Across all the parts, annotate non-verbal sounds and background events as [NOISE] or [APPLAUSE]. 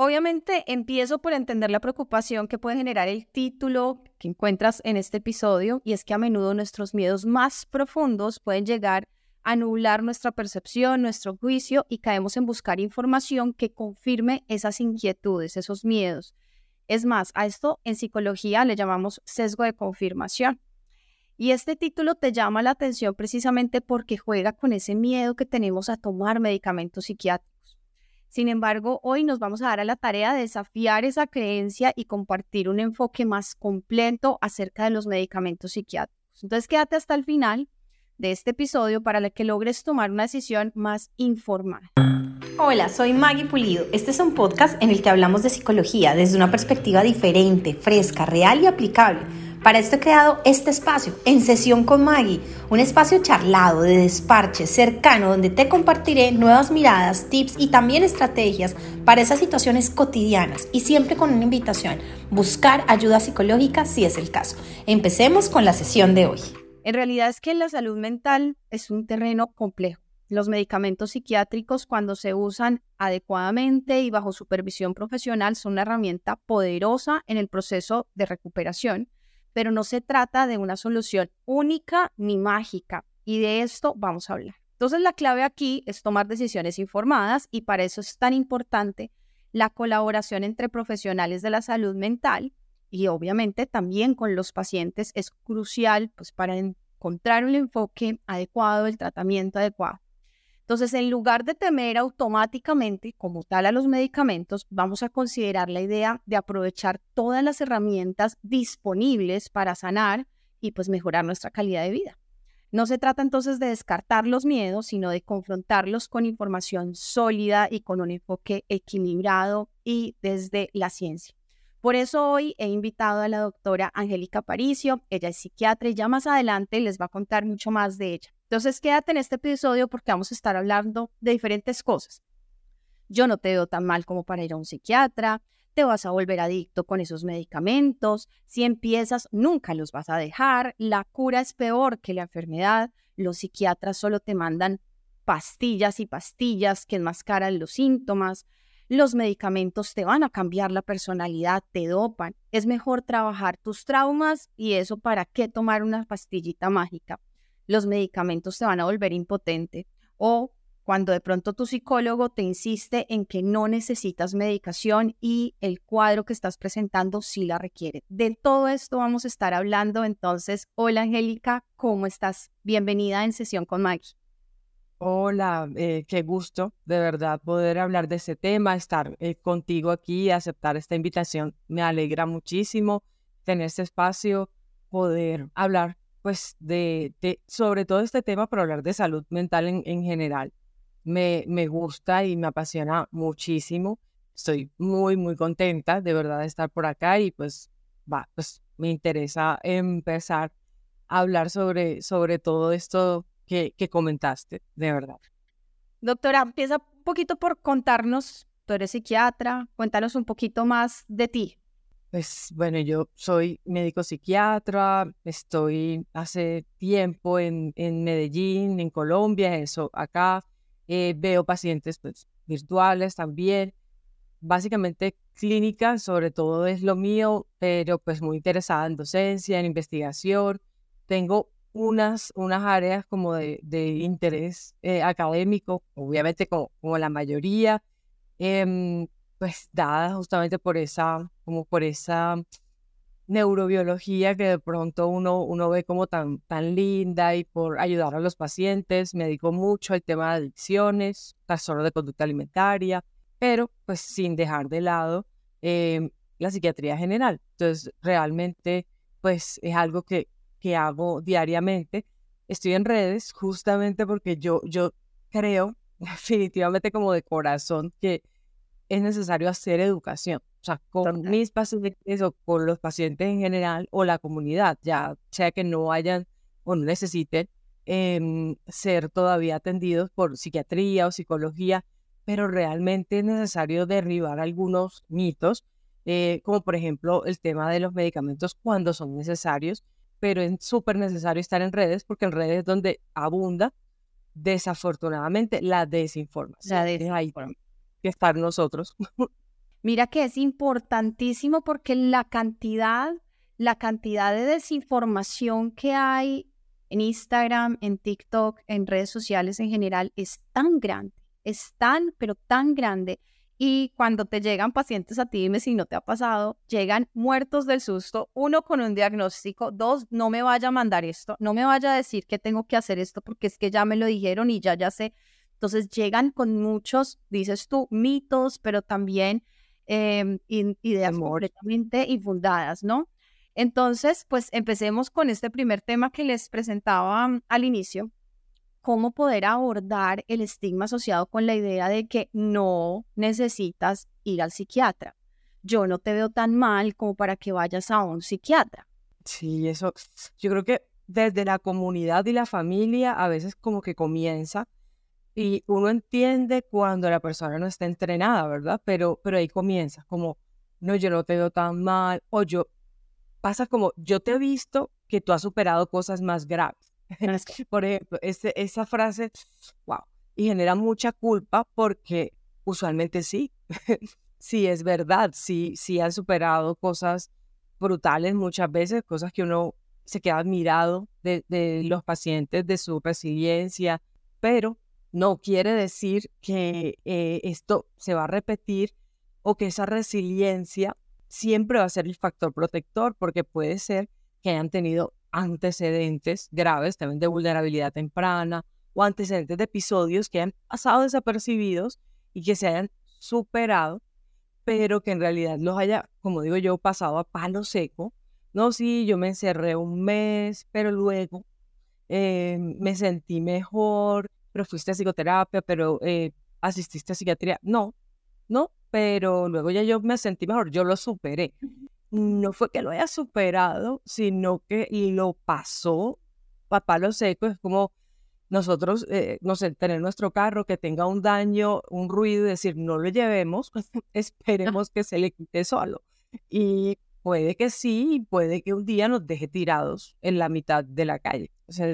Obviamente empiezo por entender la preocupación que puede generar el título que encuentras en este episodio y es que a menudo nuestros miedos más profundos pueden llegar a nublar nuestra percepción, nuestro juicio y caemos en buscar información que confirme esas inquietudes, esos miedos. Es más, a esto en psicología le llamamos sesgo de confirmación. Y este título te llama la atención precisamente porque juega con ese miedo que tenemos a tomar medicamentos psiquiátricos. Sin embargo, hoy nos vamos a dar a la tarea de desafiar esa creencia y compartir un enfoque más completo acerca de los medicamentos psiquiátricos. Entonces, quédate hasta el final de este episodio para que logres tomar una decisión más informada. Hola, soy Maggie Pulido. Este es un podcast en el que hablamos de psicología desde una perspectiva diferente, fresca, real y aplicable para esto he creado este espacio, En Sesión con Maggie, un espacio charlado, de desparche, cercano, donde te compartiré nuevas miradas, tips y también estrategias para esas situaciones cotidianas y siempre con una invitación, buscar ayuda psicológica si es el caso. Empecemos con la sesión de hoy. En realidad es que la salud mental es un terreno complejo. Los medicamentos psiquiátricos, cuando se usan adecuadamente y bajo supervisión profesional, son una herramienta poderosa en el proceso de recuperación pero no se trata de una solución única ni mágica y de esto vamos a hablar. Entonces la clave aquí es tomar decisiones informadas y para eso es tan importante la colaboración entre profesionales de la salud mental y obviamente también con los pacientes es crucial pues para encontrar un enfoque adecuado, el tratamiento adecuado. Entonces, en lugar de temer automáticamente como tal a los medicamentos, vamos a considerar la idea de aprovechar todas las herramientas disponibles para sanar y pues mejorar nuestra calidad de vida. No se trata entonces de descartar los miedos, sino de confrontarlos con información sólida y con un enfoque equilibrado y desde la ciencia. Por eso hoy he invitado a la doctora Angélica Paricio, ella es psiquiatra y ya más adelante les va a contar mucho más de ella. Entonces quédate en este episodio porque vamos a estar hablando de diferentes cosas. Yo no te veo tan mal como para ir a un psiquiatra, te vas a volver adicto con esos medicamentos, si empiezas nunca los vas a dejar, la cura es peor que la enfermedad, los psiquiatras solo te mandan pastillas y pastillas que enmascaran los síntomas, los medicamentos te van a cambiar la personalidad, te dopan, es mejor trabajar tus traumas y eso para qué tomar una pastillita mágica los medicamentos te van a volver impotente o cuando de pronto tu psicólogo te insiste en que no necesitas medicación y el cuadro que estás presentando sí la requiere. De todo esto vamos a estar hablando. Entonces, hola Angélica, ¿cómo estás? Bienvenida en sesión con Maggie. Hola, eh, qué gusto de verdad poder hablar de ese tema, estar eh, contigo aquí, aceptar esta invitación. Me alegra muchísimo tener este espacio, poder hablar pues de, sobre todo este tema para hablar de salud mental en, general. Me, me gusta y me apasiona muchísimo. Estoy muy, muy contenta de verdad de estar por acá y pues va, pues me interesa empezar a hablar sobre, sobre todo esto que, que comentaste, de verdad. Doctora, empieza un poquito por contarnos, tú eres psiquiatra, cuéntanos un poquito más de ti. Pues bueno, yo soy médico psiquiatra, estoy hace tiempo en, en Medellín, en Colombia, eso acá. Eh, veo pacientes pues, virtuales también. Básicamente clínica, sobre todo es lo mío, pero pues muy interesada en docencia, en investigación. Tengo unas, unas áreas como de, de interés eh, académico, obviamente como, como la mayoría. Em, pues dada justamente por esa, como por esa neurobiología que de pronto uno, uno ve como tan, tan linda y por ayudar a los pacientes. Me dedico mucho al tema de adicciones, trastornos de conducta alimentaria, pero pues sin dejar de lado em, la psiquiatría general. Entonces, realmente, pues es algo que, que hago diariamente. Estoy en redes justamente porque yo, yo creo [LAUGHS] definitivamente como de corazón que es necesario hacer educación. O sea, con mis pacientes o con los pacientes en general o la comunidad, ya sea que no hayan o no necesiten em, ser todavía atendidos por psiquiatría o psicología, pero realmente es necesario derribar algunos mitos, eh, como por ejemplo el tema de los medicamentos cuando son necesarios, pero es súper necesario estar en redes porque en redes es donde abunda desafortunadamente la desinformación. La desinformación que estar nosotros. [LAUGHS] Mira que es importantísimo porque la cantidad, la cantidad de desinformación que hay en Instagram, en TikTok, en redes sociales en general es tan grande, es tan, pero tan grande. Y cuando te llegan pacientes a ti, dime si no te ha pasado, llegan muertos del susto, uno con un diagnóstico, dos, no me vaya a mandar esto, no me vaya a decir que tengo que hacer esto porque es que ya me lo dijeron y ya ya sé. Entonces llegan con muchos, dices tú, mitos, pero también em, ideas completamente infundadas, ¿no? Entonces, pues empecemos con este primer tema que les presentaba mm, al inicio, cómo poder abordar el estigma asociado con la idea de que no necesitas ir al psiquiatra. Yo no te veo tan mal como para que vayas a un psiquiatra. Sí, eso, yo creo que desde la comunidad y la familia a veces como que comienza y uno entiende cuando la persona no está entrenada, ¿verdad? Pero, pero ahí comienza, como, no, yo no te veo tan mal, o yo, pasa como, yo te he visto que tú has superado cosas más graves. [LAUGHS] Por ejemplo, esa frase, wow, y genera mucha culpa porque usualmente sí, [LAUGHS] sí es verdad, sí, sí han superado cosas brutales muchas veces, cosas que uno se queda admirado de, de los pacientes, de su resiliencia, pero no quiere decir que eh, esto se va a repetir o que esa resiliencia siempre va a ser el factor protector, porque puede ser que hayan tenido antecedentes graves también de vulnerabilidad temprana o antecedentes de episodios que hayan pasado desapercibidos y que se hayan superado, pero que en realidad los haya, como digo yo, pasado a palo seco. No, sí, yo me encerré un mes, pero luego eh, me sentí mejor, pero fuiste a psicoterapia, pero eh, asististe a psiquiatría. No, no, pero luego ya yo me sentí mejor, yo lo superé. No fue que lo haya superado, sino que lo pasó papá lo seco, es como nosotros, eh, no sé, tener nuestro carro que tenga un daño, un ruido y decir, no lo llevemos, [LAUGHS] esperemos que se le quite solo. Y puede que sí, puede que un día nos deje tirados en la mitad de la calle.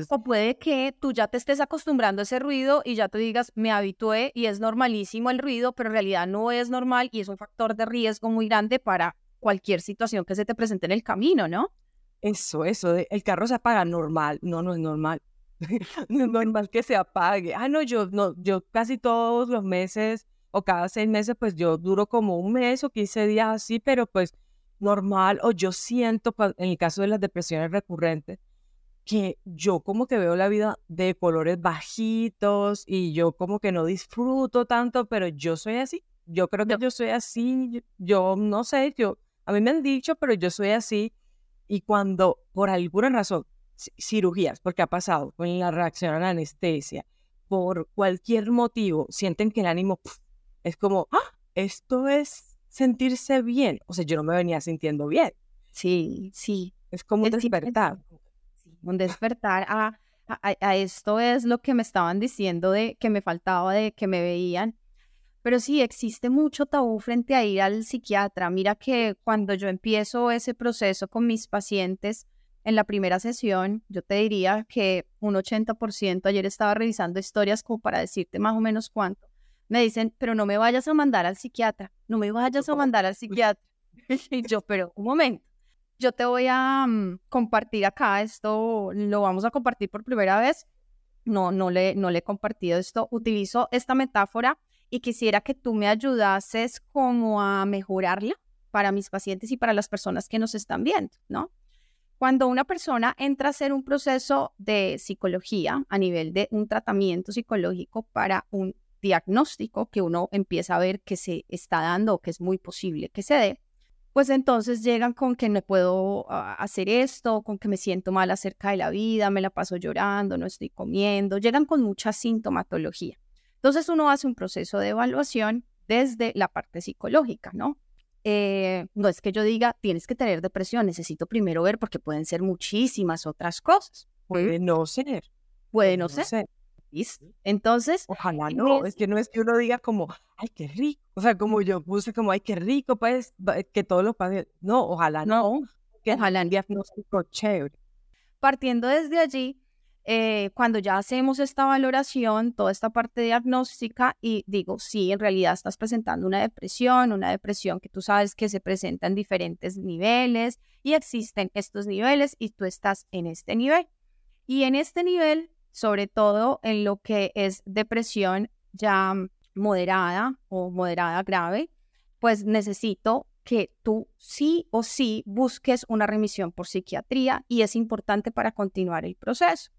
O, puede que tú ya te estés acostumbrando a ese ruido y ya te digas, me habitué y es normalísimo el ruido, pero en realidad no es normal y es un factor de riesgo muy grande para cualquier situación que se te presente en el camino, ¿no? Eso, eso, el carro se apaga normal, no, no es normal. [LAUGHS] no es normal que se apague. Ah, no, yo, no, yo casi todos los meses o cada seis meses, pues yo duro como un mes o 15 días así, pero pues normal, o yo siento, en el caso de las depresiones recurrentes, que yo como que veo la vida de colores bajitos y yo como que no disfruto tanto, pero yo soy así. Yo creo que yo soy así, yo, no sé, yo, a mí me han dicho, pero yo soy así. Y cuando por alguna razón, cirugías, porque ha pasado con la reacción a la anestesia, por cualquier motivo, sienten que el ánimo es como, ah, esto es sentirse bien. O sea, yo no me venía sintiendo bien. Sí, sí. Es como un despertar un despertar a, a, esto es lo que me estaban diciendo de que me faltaba, de que me veían. Pero sí, existe mucho tabú frente a ir al psiquiatra. Mira que cuando yo empiezo ese proceso con mis pacientes, en la primera sesión, yo te diría que un 80%, ayer estaba revisando historias como para decirte más o menos cuánto, me dicen, pero no me vayas a mandar al psiquiatra, no me vayas a mandar al psiquiatra. [LAUGHS] [LAUGHS] y yo, pero un momento, yo te voy a mm, compartir acá, esto lo vamos a compartir por primera vez. No, no le, no le he compartido esto. Utilizo esta metáfora y quisiera que tú me ayudases como a mejorarla para mis pacientes y para las personas que nos están viendo, ¿no? Cuando una persona entra a hacer un proceso de psicología a nivel de un tratamiento psicológico para un diagnóstico que uno empieza a ver que se está dando o que es muy posible que se dé, pues entonces llegan con que no puedo ah, hacer esto, con que me siento mal acerca de la vida, me la paso llorando, no estoy comiendo, llegan con mucha sintomatología. Entonces uno hace un proceso de evaluación desde la parte psicológica, ¿no? Eh, no es que yo diga, tienes que tener depresión, necesito primero ver porque pueden ser muchísimas otras cosas. Puede no ser. Puede no ser. Entonces. Ojalá no, es que no es que uno diga como, ay, qué rico. O sea, como yo puse como, ay, qué rico, pues, que todos los padres. No, ojalá no. que ojalá el diagnóstico chévere. Partiendo desde allí, eh, cuando ya hacemos esta valoración, toda esta parte diagnóstica y digo, sí, en realidad estás presentando una depresión, una depresión que tú sabes que se presenta en diferentes niveles y existen estos niveles y tú estás en este nivel. Y en este nivel, sobre todo en lo que es depresión ya moderada o moderada grave, pues necesito que tú sí o sí busques una remisión por psiquiatría y es importante para continuar el proceso.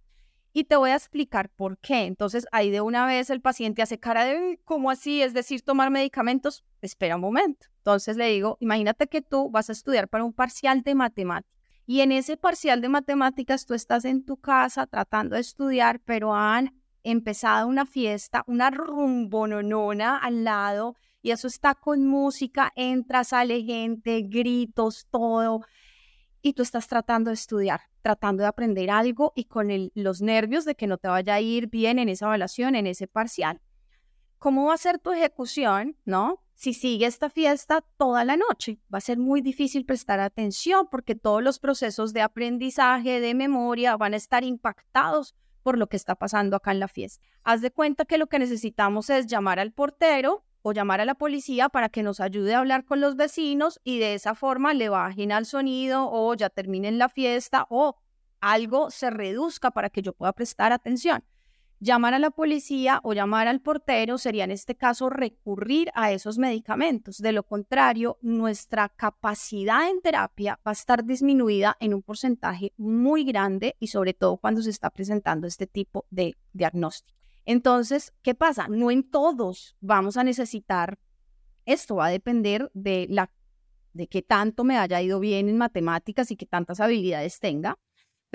Y te voy a explicar por qué. Entonces, ahí de una vez el paciente hace cara de, ¿cómo así? Es decir, tomar medicamentos. Espera un momento. Entonces le digo, imagínate que tú vas a estudiar para un parcial de matemáticas. Y en ese parcial de matemáticas tú estás en tu casa tratando de estudiar, pero han empezado una fiesta, una rumbononona al lado, y eso está con música, entra, sale gente, gritos, todo y tú estás tratando de estudiar, tratando de aprender algo y con los nervios de que no te vaya a ir bien en esa evaluación, en ese parcial. ¿Cómo va a ser tu ejecución, no? Si sigue esta fiesta toda la noche, va a ser muy difícil prestar atención porque todos los procesos de aprendizaje, de memoria, van a estar impactados por lo que está pasando acá en la fiesta. Haz de cuenta que lo que necesitamos es llamar al portero o llamar a la policía para que nos ayude a hablar con los vecinos y de esa forma le bajen al sonido o ya terminen la fiesta o algo se reduzca para que yo pueda prestar atención. Llamar a la policía o llamar al portero sería en este caso recurrir a esos medicamentos. De lo contrario, nuestra capacidad en terapia va a estar disminuida en un porcentaje muy grande y sobre todo cuando se está presentando este tipo de diagnóstico. Entonces, ¿qué pasa? No en todos vamos a necesitar esto, va a depender de la de qué tanto me haya ido bien en matemáticas y qué tantas habilidades tenga,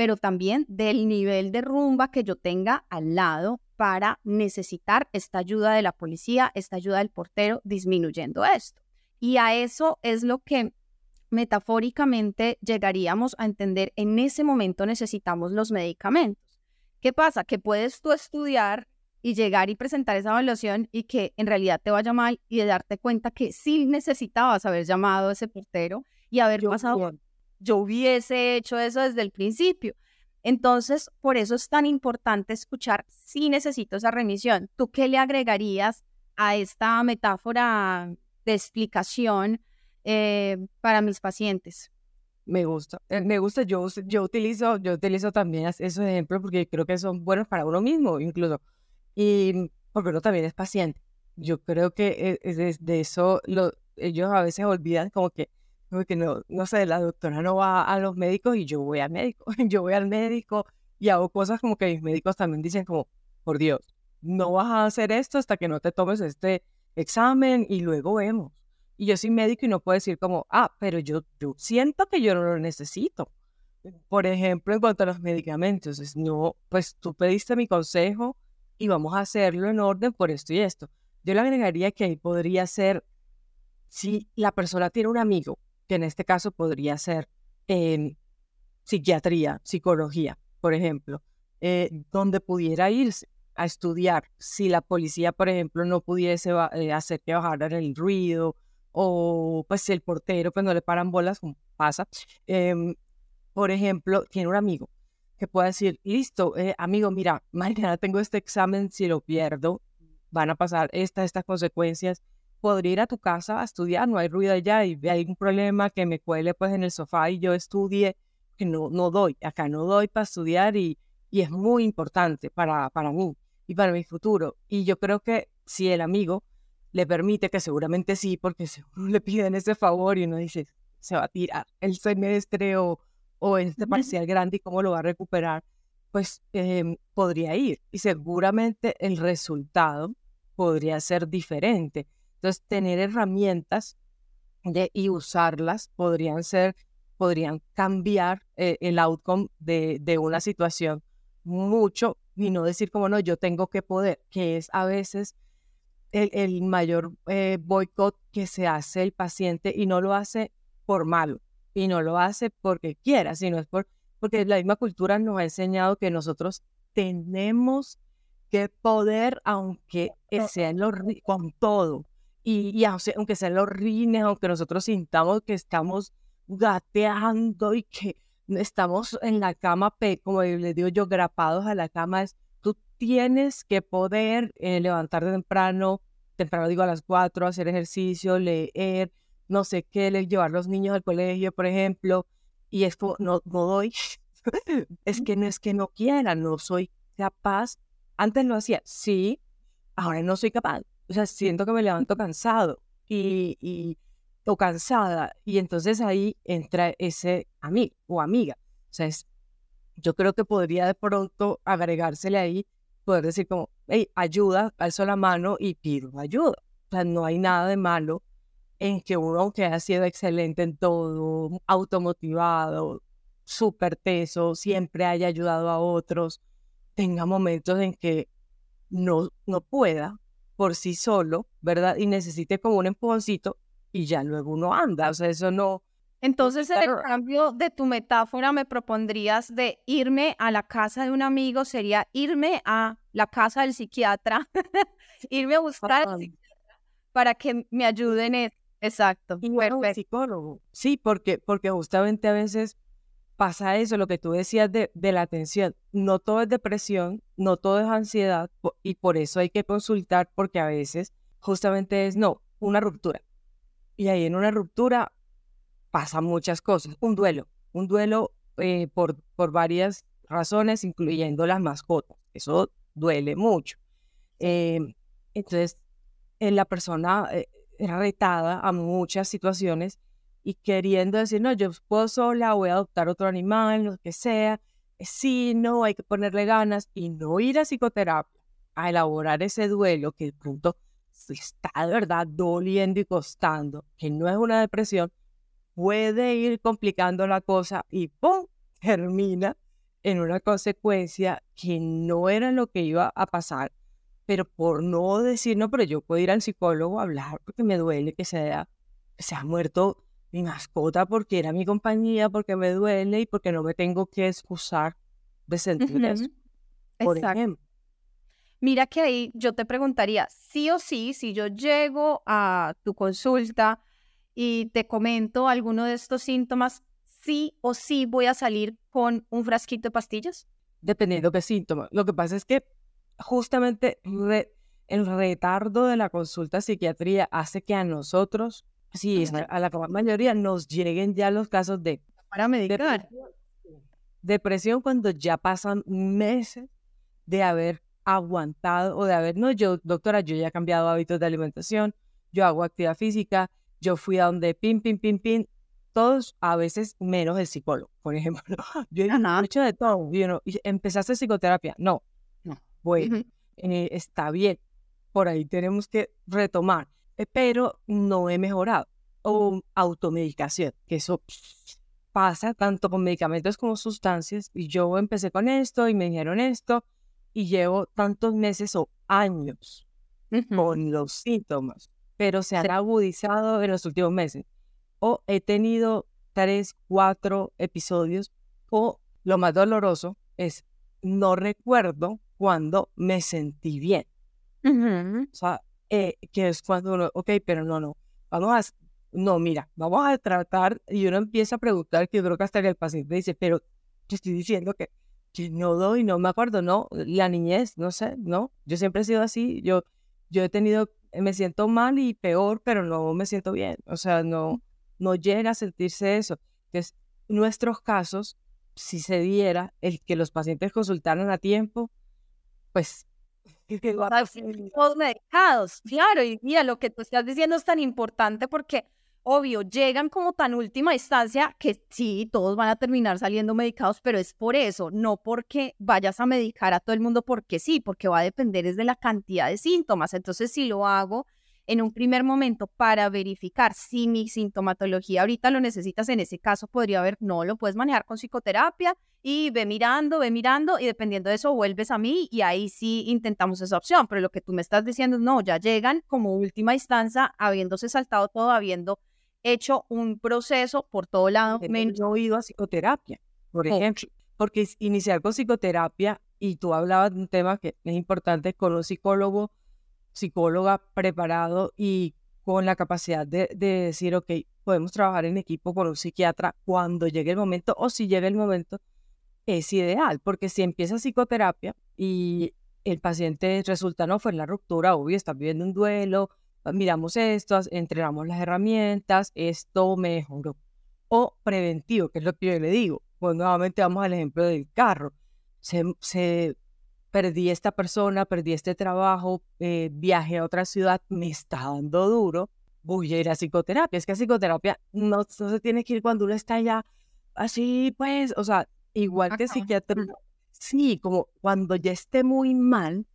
pero también del nivel de rumba que yo tenga al lado para necesitar esta ayuda de la policía, esta ayuda del portero, disminuyendo esto. Y a eso es lo que metafóricamente llegaríamos a entender en ese momento necesitamos los medicamentos. ¿Qué pasa? Que puedes tú estudiar y llegar y presentar esa evaluación y que en realidad te vaya mal y de darte cuenta que sí necesitabas haber llamado a ese portero y haber pasado, yo hubiese hecho eso desde el principio. Entonces, por eso es tan importante escuchar si necesito esa remisión. ¿Tú qué le agregarías a esta metáfora de explicación eh, para mis pacientes? Me gusta, eh, me gusta, yo, yo, utilizo, yo utilizo también esos ejemplos porque creo que son buenos para uno mismo, incluso y porque uno también es paciente. Yo creo que e, de, eso lo, ellos a veces olvidan como que, como que no, no sé, la doctora no va a los médicos y yo voy al médico, [LAUGHS] yo voy al médico y hago cosas como que mis médicos también dicen como, por Dios, no vas a hacer esto hasta que no te tomes este examen y luego vemos. Y yo soy médico y no puedo decir como, ah, pero yo, yo siento que yo no lo necesito. Por ejemplo, en cuanto a los medicamentos, es, no, pues tú pediste mi consejo, y vamos a hacerlo en orden por esto y esto. Yo le agregaría que ahí podría ser, si la persona tiene un amigo, que en este caso podría ser en psiquiatría, psicología, por ejemplo, eh, donde pudiera irse a estudiar. Si la policía, por ejemplo, no pudiese eh, hacer que bajaran el ruido, o pues si el portero pues no le paran bolas, pasa, em, por ejemplo, tiene un amigo que pueda decir, listo, eh, amigo, mira, [LAUGHS] mañana tengo este examen, si lo pierdo, van a pasar estas, estas consecuencias. Podría ir a tu casa a estudiar, no hay ruido allá y hay un problema que me cuele pues en el sofá y yo estudie, que no, no doy, acá no doy para estudiar y, y es muy importante para, para mí y para mi futuro. Y yo creo que si el amigo le permite, que seguramente sí, porque [LAUGHS] seguro le piden ese favor y uno dice, se va a tirar el semestre o, o este parcial grande y cómo lo va a recuperar, pues em, podría ir. Y seguramente el resultado podría ser diferente. Entonces, tener herramientas de, y usarlas podrían ser, podrían cambiar eh, el outcome de, de una situación mucho y no decir como no, yo tengo que poder, que es a veces el, el mayor eh, boicot que se hace el paciente y no lo hace por malo, y no lo hace porque quiera, sino es por, porque la misma cultura nos ha enseñado que nosotros tenemos que poder, aunque sea en con todo, y, y aunque sean los rines, aunque nosotros sintamos que estamos gateando y que estamos en la cama, como les digo yo, grapados a la cama, es, tú tienes que poder eh, levantarte temprano, temprano digo a las cuatro, hacer ejercicio, leer, no sé qué, llevar los niños al colegio, por ejemplo, y esto no, no doy, [LAUGHS] es que no es que no quiera, no soy capaz. Antes lo hacía, sí, ahora no soy capaz. O sea, siento que me levanto cansado y, y o cansada. Y entonces ahí entra ese amigo o amiga. O sea, es, yo creo que podría de pronto agregársele ahí, poder decir como, hey, ayuda, alzo la mano y pido ayuda. O sea, no hay nada de malo en que uno, aunque ha sido excelente en todo, automotivado, súper teso, siempre haya ayudado a otros, tenga momentos en que no, no pueda por sí solo, ¿verdad? Y necesite como un empujoncito y ya luego uno anda. O sea, eso no. Entonces, en el cambio de tu metáfora, me propondrías de irme a la casa de un amigo, sería irme a la casa del psiquiatra, [LAUGHS] irme a buscar para que me ayuden en Exacto. Y bueno, psicólogo. Sí, porque, porque justamente a veces pasa eso, lo que tú decías de, la atención. No todo es depresión, no todo es ansiedad, y por eso hay que consultar, porque a veces justamente es, no, una ruptura. Y ahí en una ruptura pasan muchas cosas. Un duelo, un duelo eh, por, varias razones, incluyendo las mascotas. Eso duele mucho. Em, entonces, en la persona eh, era retada a muchas situaciones y queriendo decir, no, yo puedo sola, voy a adoptar otro animal, lo que sea. Eh, sí, no, hay que ponerle ganas y no ir a psicoterapia a elaborar ese duelo que de pronto está de verdad doliendo y costando, que no es una depresión, puede ir complicando la cosa y ¡pum! termina en una consecuencia que no era lo que iba a pasar, pero por no decir, no, pero yo puedo ir al psicólogo a hablar porque me duele que se se ha muerto mi mascota porque era mi compañía, porque me duele y porque no me tengo que excusar de sentir eso. Por ejemplo. Mira que ahí yo te preguntaría, sí o sí, si yo llego a tu consulta y te comento alguno de estos síntomas, sí o sí voy a salir con un frasquito de pastillas? Dependiendo qué síntomas. Lo que pasa es que justamente el retardo de la consulta de psiquiatría hace que a nosotros, sí, a la mayoría, nos lleguen ya los casos de... Para medicar. depresión cuando ya pasan meses de haber aguantado o de haber, no, yo, doctora, yo ya he cambiado hábitos de alimentación, yo hago actividad física, yo fui a donde pin, pin, pin, pin, todos a veces menos el psicólogo, por [LAUGHS] ejemplo. Yo he hecho de todo, you know, empezaste psicoterapia, no, no, bueno, eh, está bien, por ahí tenemos que retomar, pero no he mejorado. O automedicación, que eso pasa tanto con medicamentos como sustancias, y yo empecé con esto y me dijeron esto, y llevo tantos meses o años con los síntomas, pero se han agudizado en los últimos meses. O he tenido tres, cuatro episodios, o lo más doloroso es no recuerdo cuando me sentí bien. O sea, eh, que es cuando uno, ok, pero no, no, vamos a, no, mira, vamos a tratar, y uno empieza a preguntar, que creo que hasta que el paciente dice, pero te estoy diciendo que que no doy, no me acuerdo, no, la niñez, no sé, no, yo siempre he sido así, yo, yo he tenido, me siento mal y peor, pero no me siento bien, o sea, no, no llega a sentirse eso. Entonces, nuestros casos, si se diera el que los pacientes consultaran a tiempo, pues... Todos medicados, claro, y mira, lo que tú estás diciendo es tan importante porque obvio, llegan como tan última instancia que sí, todos van a terminar saliendo medicados, pero es por eso, no porque vayas a medicar a todo el mundo porque sí, porque va a depender es de la cantidad de síntomas. Entonces, si lo hago en un primer momento para verificar si mi sintomatología ahorita lo necesitas, en ese caso podría haber, no, lo puedes manejar con psicoterapia y ve mirando, ve mirando y dependiendo de eso vuelves a mí y ahí sí intentamos esa opción. Pero lo que tú me estás diciendo es, no, ya llegan como última instancia, habiéndose saltado todo, habiendo hecho un proceso por todo lado. Menos... Yo he ido a psicoterapia, por ejemplo, porque iniciar con psicoterapia, y tú hablabas de un tema que es importante, con un psicólogo, psicóloga preparado y con la capacidad de, decir, ok, podemos trabajar en equipo con un psiquiatra cuando llegue el momento o si llega el momento, es ideal, porque si empieza psicoterapia y el paciente resulta, no, fue la ruptura, obvio, está viviendo un duelo, miramos esto, entregamos las herramientas, esto mejoró. O preventivo, que es lo que yo le digo. Pues nuevamente vamos al ejemplo del carro. Se, se perdí esta persona, perdí este trabajo, eh, viaje a otra ciudad, me está dando duro, voy a ir a psicoterapia. Es que a psicoterapia no, no se tiene que ir cuando uno está ya así, pues, o sea, igual que psiquiatra, sí, como cuando ya esté muy mal,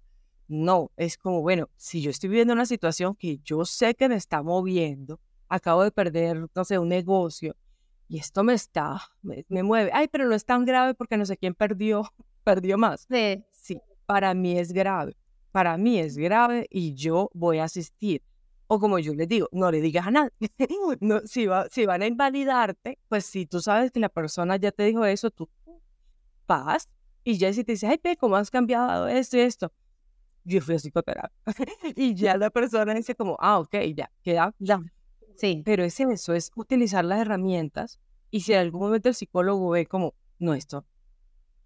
no, es como, bueno, si yo estoy viviendo una situación que yo sé que me está moviendo, acabo de perder, no sé, un negocio, y esto me está, me, me mueve, ay, pero no es tan grave porque no sé quién perdió, [LAUGHS] perdió más. Sí. Sí, para mí es grave, para mí es grave y yo voy a asistir. O como yo les digo, no le digas a nadie. [LAUGHS] no, si, va, si van a invalidarte, pues si tú sabes que la persona ya te dijo eso, tú vas y ya si te dice, ay, pe, ¿cómo has cambiado esto y esto? Yo fui a psicoterapia. [LAUGHS] y ya la persona dice como, ah, ok, ya, queda, ya. Sí. Pero es eso, es utilizar las herramientas y si en algún momento el psicólogo ve como, no, esto,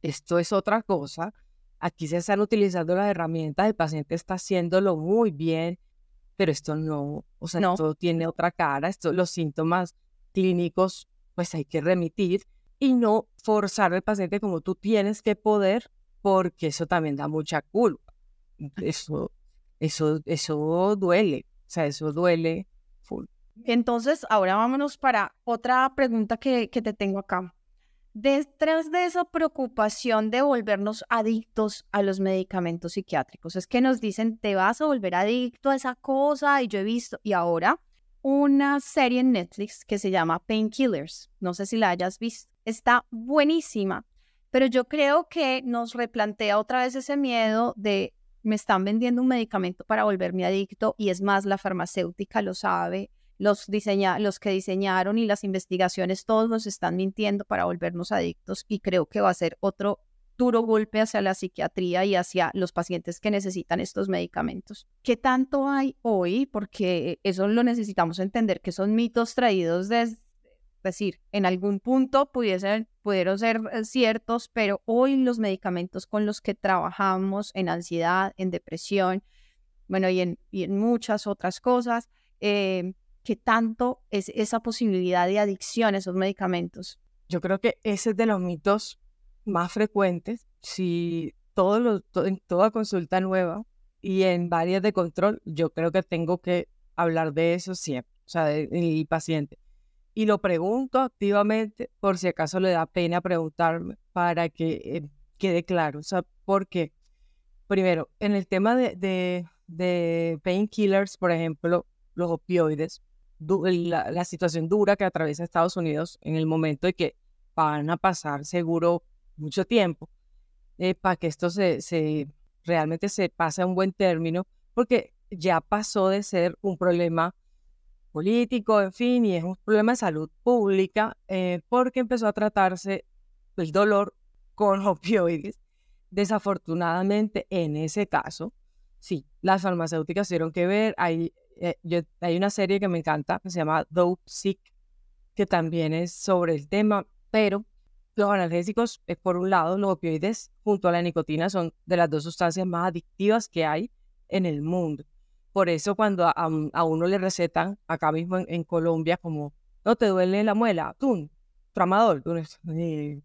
esto es otra cosa, aquí se están utilizando las herramientas, el paciente está haciéndolo muy bien, pero esto no, o sea, No. esto tiene otra cara, esto, los síntomas clínicos, pues hay que remitir y no forzar al paciente como tú tienes que poder, porque eso también da mucha culpa. Eso, eso, eso duele, o sea, eso duele full. Entonces, ahora vámonos para otra pregunta que, que te tengo acá. Detrás de esa preocupación de volvernos adictos a los medicamentos psiquiátricos, es que nos dicen, te vas a volver adicto a esa cosa, y yo he visto, y ahora una serie en Netflix que se llama Painkillers, no sé si la hayas visto, está buenísima, pero yo creo que nos replantea otra vez ese miedo de, me están vendiendo un medicamento para volverme adicto, y es más, la farmacéutica lo sabe, los, diseña los que diseñaron y las investigaciones, todos nos están mintiendo para volvernos adictos y creo que va a ser otro duro golpe hacia la psiquiatría y hacia los pacientes que necesitan estos medicamentos. ¿Qué tanto hay hoy? Porque eso lo necesitamos entender, que son mitos traídos desde, es decir, en algún punto pudiesen, pudieron ser eh, ciertos, pero hoy los medicamentos con los que trabajamos en ansiedad, en depresión, bueno, y en, muchas otras cosas, eh, ¿qué tanto es esa posibilidad de adicción a esos medicamentos? Yo creo que ese es de los mitos más frecuentes. Si todo lo, en toda consulta nueva y en varias de control, yo creo que tengo que hablar de eso siempre, o sea, de- del paciente. Y lo pregunto activamente por si acaso le da pena preguntarme para que eh, quede claro. O sea, porque, primero, en el tema de, de, de painkillers, por ejemplo, los opioides, la, la situación dura que atraviesa Estados Unidos en el momento de que van a pasar seguro mucho tiempo para que esto se, se realmente se pase a un buen término, porque ya pasó de ser un problema político, en fin, y es un problema de salud pública, eh, porque empezó a tratarse el dolor con [LAUGHS] opioides. Desafortunadamente, en ese caso, sí, las farmacéuticas tuvieron que ver. Hay, eh, yo- hay una serie que me encanta que se llama Dope Sick, que también es sobre el tema, pero los analgésicos, eh, por un lado, los opioides junto a la nicotina son de las dos sustancias más adictivas que hay en el mundo. Por eso cuando a, a un- a uno le recetan, acá mismo en, en Colombia, como, no te duele la muela, tú, tramador, tú, y,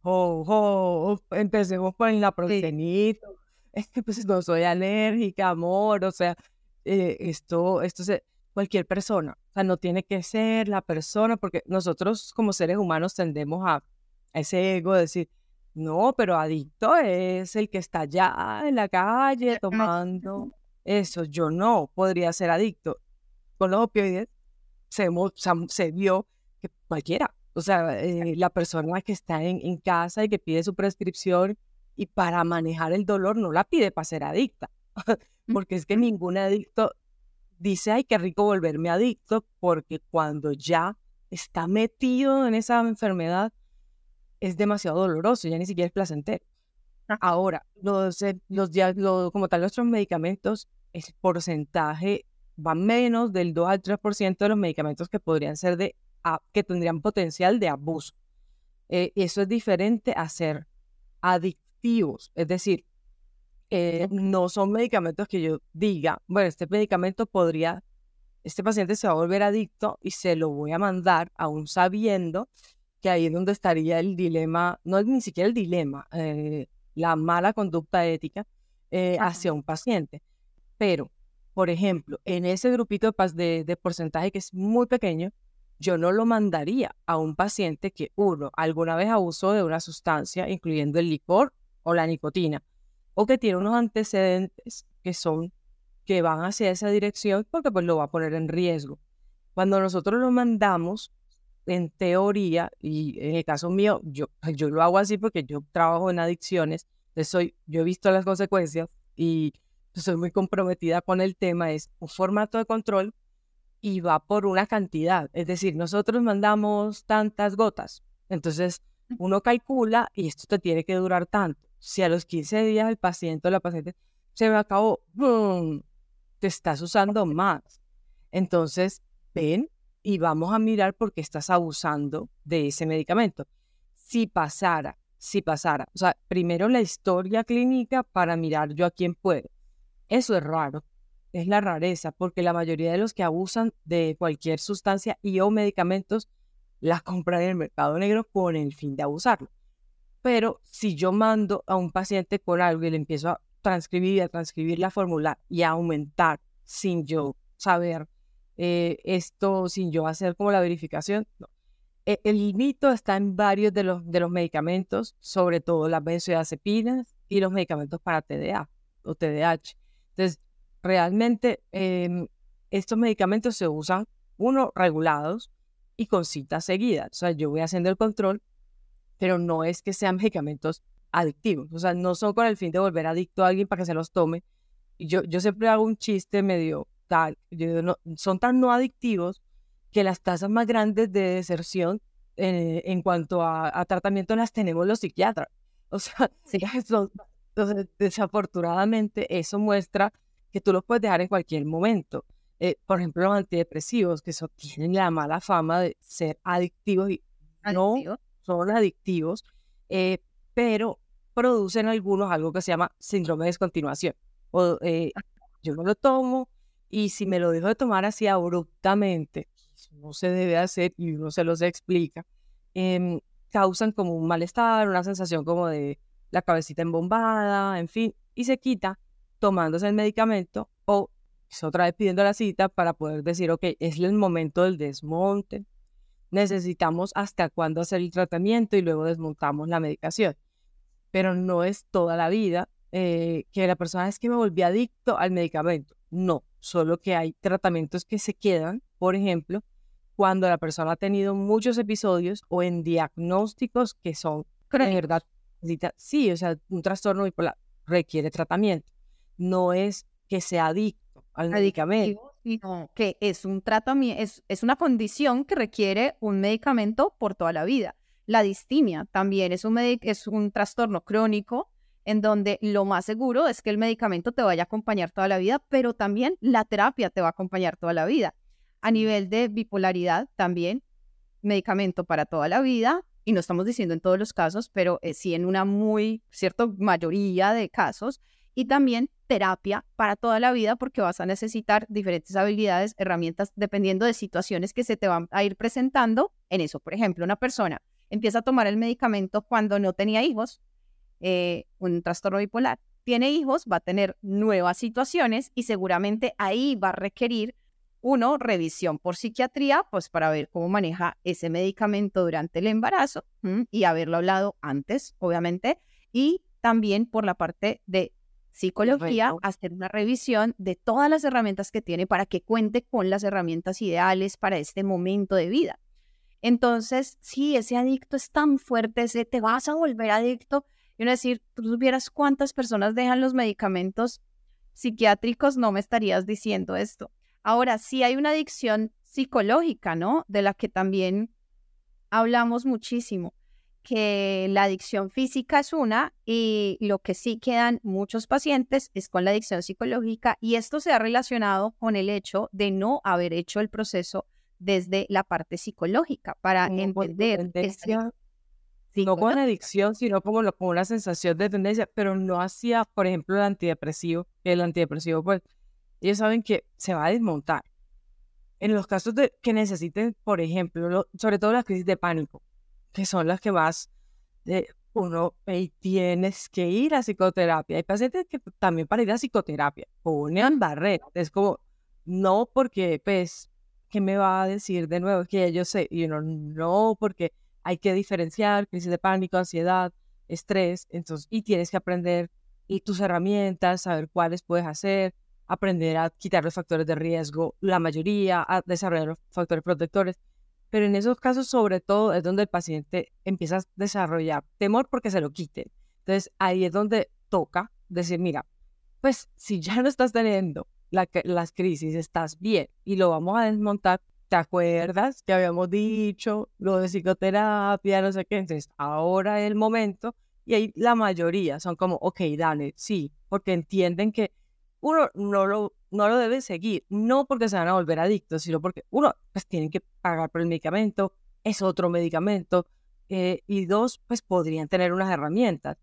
empecemos con la proxenito, es [LAUGHS] que pues no soy alérgica, amor, o sea, eh, esto, esto se, cualquier persona, o sea, no tiene que ser la persona, porque nosotros como seres humanos tendemos a, a ese ego de decir, no, pero adicto es el que está allá en la calle tomando eso, yo no podría ser adicto. Con los opioides se, vio que cualquiera, o sea, eh, la persona que está en, en casa y que pide su prescripción y para manejar el dolor no la pide para ser adicta, [LAUGHS] porque es que ningún adicto dice, ay, qué rico volverme adicto, porque cuando ya está metido en esa enfermedad es demasiado doloroso, ya ni siquiera es placentero. Ah. Ahora, los, eh, los, dia- lo- como tal, nuestros medicamentos, el porcentaje va menos del 2 al 3% de los medicamentos que podrían ser de que tendrían potencial de abuso. Eh, eso es diferente a ser adictivos, es decir, eh, no son medicamentos que yo diga, bueno, este medicamento podría, este paciente se va a volver adicto y se lo voy a mandar aún sabiendo que ahí es donde estaría el dilema, no es ni siquiera el dilema, eh, la mala conducta ética hacia un paciente. Pero, por ejemplo, en ese grupito de, de porcentaje que es muy pequeño, yo no lo mandaría a un paciente que, uno, alguna vez abusó de una sustancia, incluyendo el licor o la nicotina, o que tiene unos antecedentes que son, que van hacia esa dirección, porque pues lo va a poner en riesgo. Cuando nosotros lo mandamos, en teoría, y en el caso mío, yo, yo lo hago así porque yo trabajo en adicciones, soy, yo he visto las consecuencias y soy muy comprometida con el tema, es un formato de control y va por una cantidad. Es decir, nosotros mandamos tantas gotas. Entonces, uno calcula y esto te tiene que durar tanto. Si a los 15 días el paciente o la paciente se me acabó, te estás usando más. Entonces, ven y vamos a mirar por qué estás abusando de ese medicamento. Si pasara, si pasara, o sea, primero la historia clínica para mirar yo a quién puedo. Eso es raro, es la rareza, porque la mayoría de los que abusan de cualquier sustancia y o medicamentos las compran en el mercado negro con el fin de abusarlo. Pero si yo mando a un paciente con algo y le empiezo a transcribir, a transcribir la fórmula y a aumentar sin yo saber eh, esto, sin yo hacer como la verificación, e, El mito está en varios de los, de los medicamentos, sobre todo las benzodiazepinas y los medicamentos para TDA o TDAH. Entonces, realmente em, estos medicamentos se usan, uno, regulados y con citas seguidas. O sea, yo voy haciendo el control, pero no es que sean medicamentos adictivos. O sea, no son con el fin de volver adicto a alguien para que se los tome. Yo, yo siempre hago un chiste medio tal. son tan no adictivos que las tasas más grandes de deserción eh, en cuanto a, tratamiento las tenemos los psiquiatras. [LAUGHS] O sea, sí. entonces, desafortunadamente eso muestra que tú los puedes dejar en cualquier momento. Eh, por ejemplo, los antidepresivos, que son, tienen la mala fama de ser adictivos y no son adictivos, eh, pero producen algunos algo que se llama síndrome de descontinuación. O, eh, ah. yo no lo tomo y si me lo dejo de tomar así abruptamente, no se debe hacer y uno se los explica, em, causan como un malestar, una sensación como de la cabecita embombada, en fin, y se quita tomándose el medicamento o otra vez pidiendo la cita para poder decir, ok, es el momento del desmonte, necesitamos hasta cuándo hacer el tratamiento y luego desmontamos la medicación. Pero no es toda la vida eh, que la persona es que me volví adicto al medicamento. No, solo que hay tratamientos que se quedan, por ejemplo, cuando la persona ha tenido muchos episodios o en diagnósticos que son de verdad, sí, o sea, un trastorno bipolar requiere tratamiento no es que sea adicto al medicamento. Sino que es un tratamiento, es, es una condición que requiere un medicamento por toda la vida. La distimia también es un, es un trastorno crónico en donde lo más seguro es que el medicamento te vaya a acompañar toda la vida, pero también la terapia te va a acompañar toda la vida. A nivel de bipolaridad también, medicamento para toda la vida, y no estamos diciendo en todos los casos, pero sí en una muy, cierta mayoría de casos, y también terapia para toda la vida porque vas a necesitar diferentes habilidades, herramientas, dependiendo de situaciones que se te van a ir presentando en eso. Por ejemplo, una persona empieza a tomar el medicamento cuando no tenía hijos, eh, un trastorno bipolar, tiene hijos, va a tener nuevas situaciones y seguramente ahí va a requerir uno, revisión por psiquiatría, pues para ver cómo maneja ese medicamento durante el embarazo y haberlo hablado antes, obviamente, y también por la parte de psicología, hacer una revisión de todas las herramientas que tiene para que cuente con las herramientas ideales para este momento de vida. Entonces, si ese adicto es tan fuerte, ese te vas a volver adicto. Y uno decir, tú supieras cuántas personas dejan los medicamentos psiquiátricos, no me estarías diciendo esto. Ahora, sí hay una adicción psicológica, ¿no? De la que también hablamos muchísimo que la adicción física es una y lo que sí quedan muchos pacientes es con la adicción psicológica y esto se ha relacionado con el hecho de no haber hecho el proceso desde la parte psicológica para entender no con adicción, sino como, lo, como una sensación de tendencia, pero no hacía, por ejemplo, el antidepresivo, el antidepresivo, pues, ellos saben que se va a desmontar. En los casos de que necesiten, por ejemplo, sobre todo las crisis de pánico, que son las que más de uno tienes que ir a psicoterapia. Hay pacientes que también para ir a psicoterapia ponen barreras. Es como, no porque, pues, ¿qué me va a decir de nuevo? Que yo sé, y uno, no, porque hay que diferenciar crisis de pánico, ansiedad, estrés, entonces, y tienes que aprender y tus herramientas, saber cuáles puedes hacer, aprender a quitar los factores de riesgo, la mayoría, a desarrollar los factores protectores. Pero en esos casos, sobre todo, es donde el paciente empieza a desarrollar temor porque se lo quiten. Entonces, ahí es donde toca decir, mira, pues si ya no estás teniendo las crisis, estás bien y lo vamos a desmontar, ¿te acuerdas que habíamos dicho lo de psicoterapia, no sé qué? Entonces, ahora es el momento y ahí la mayoría son como, ok, dale, sí, porque entienden que uno no lo, no lo debe seguir, no porque se van a volver adictos, sino porque uno, pues tienen que pagar por el medicamento, es otro medicamento, eh, y dos, pues podrían tener unas herramientas.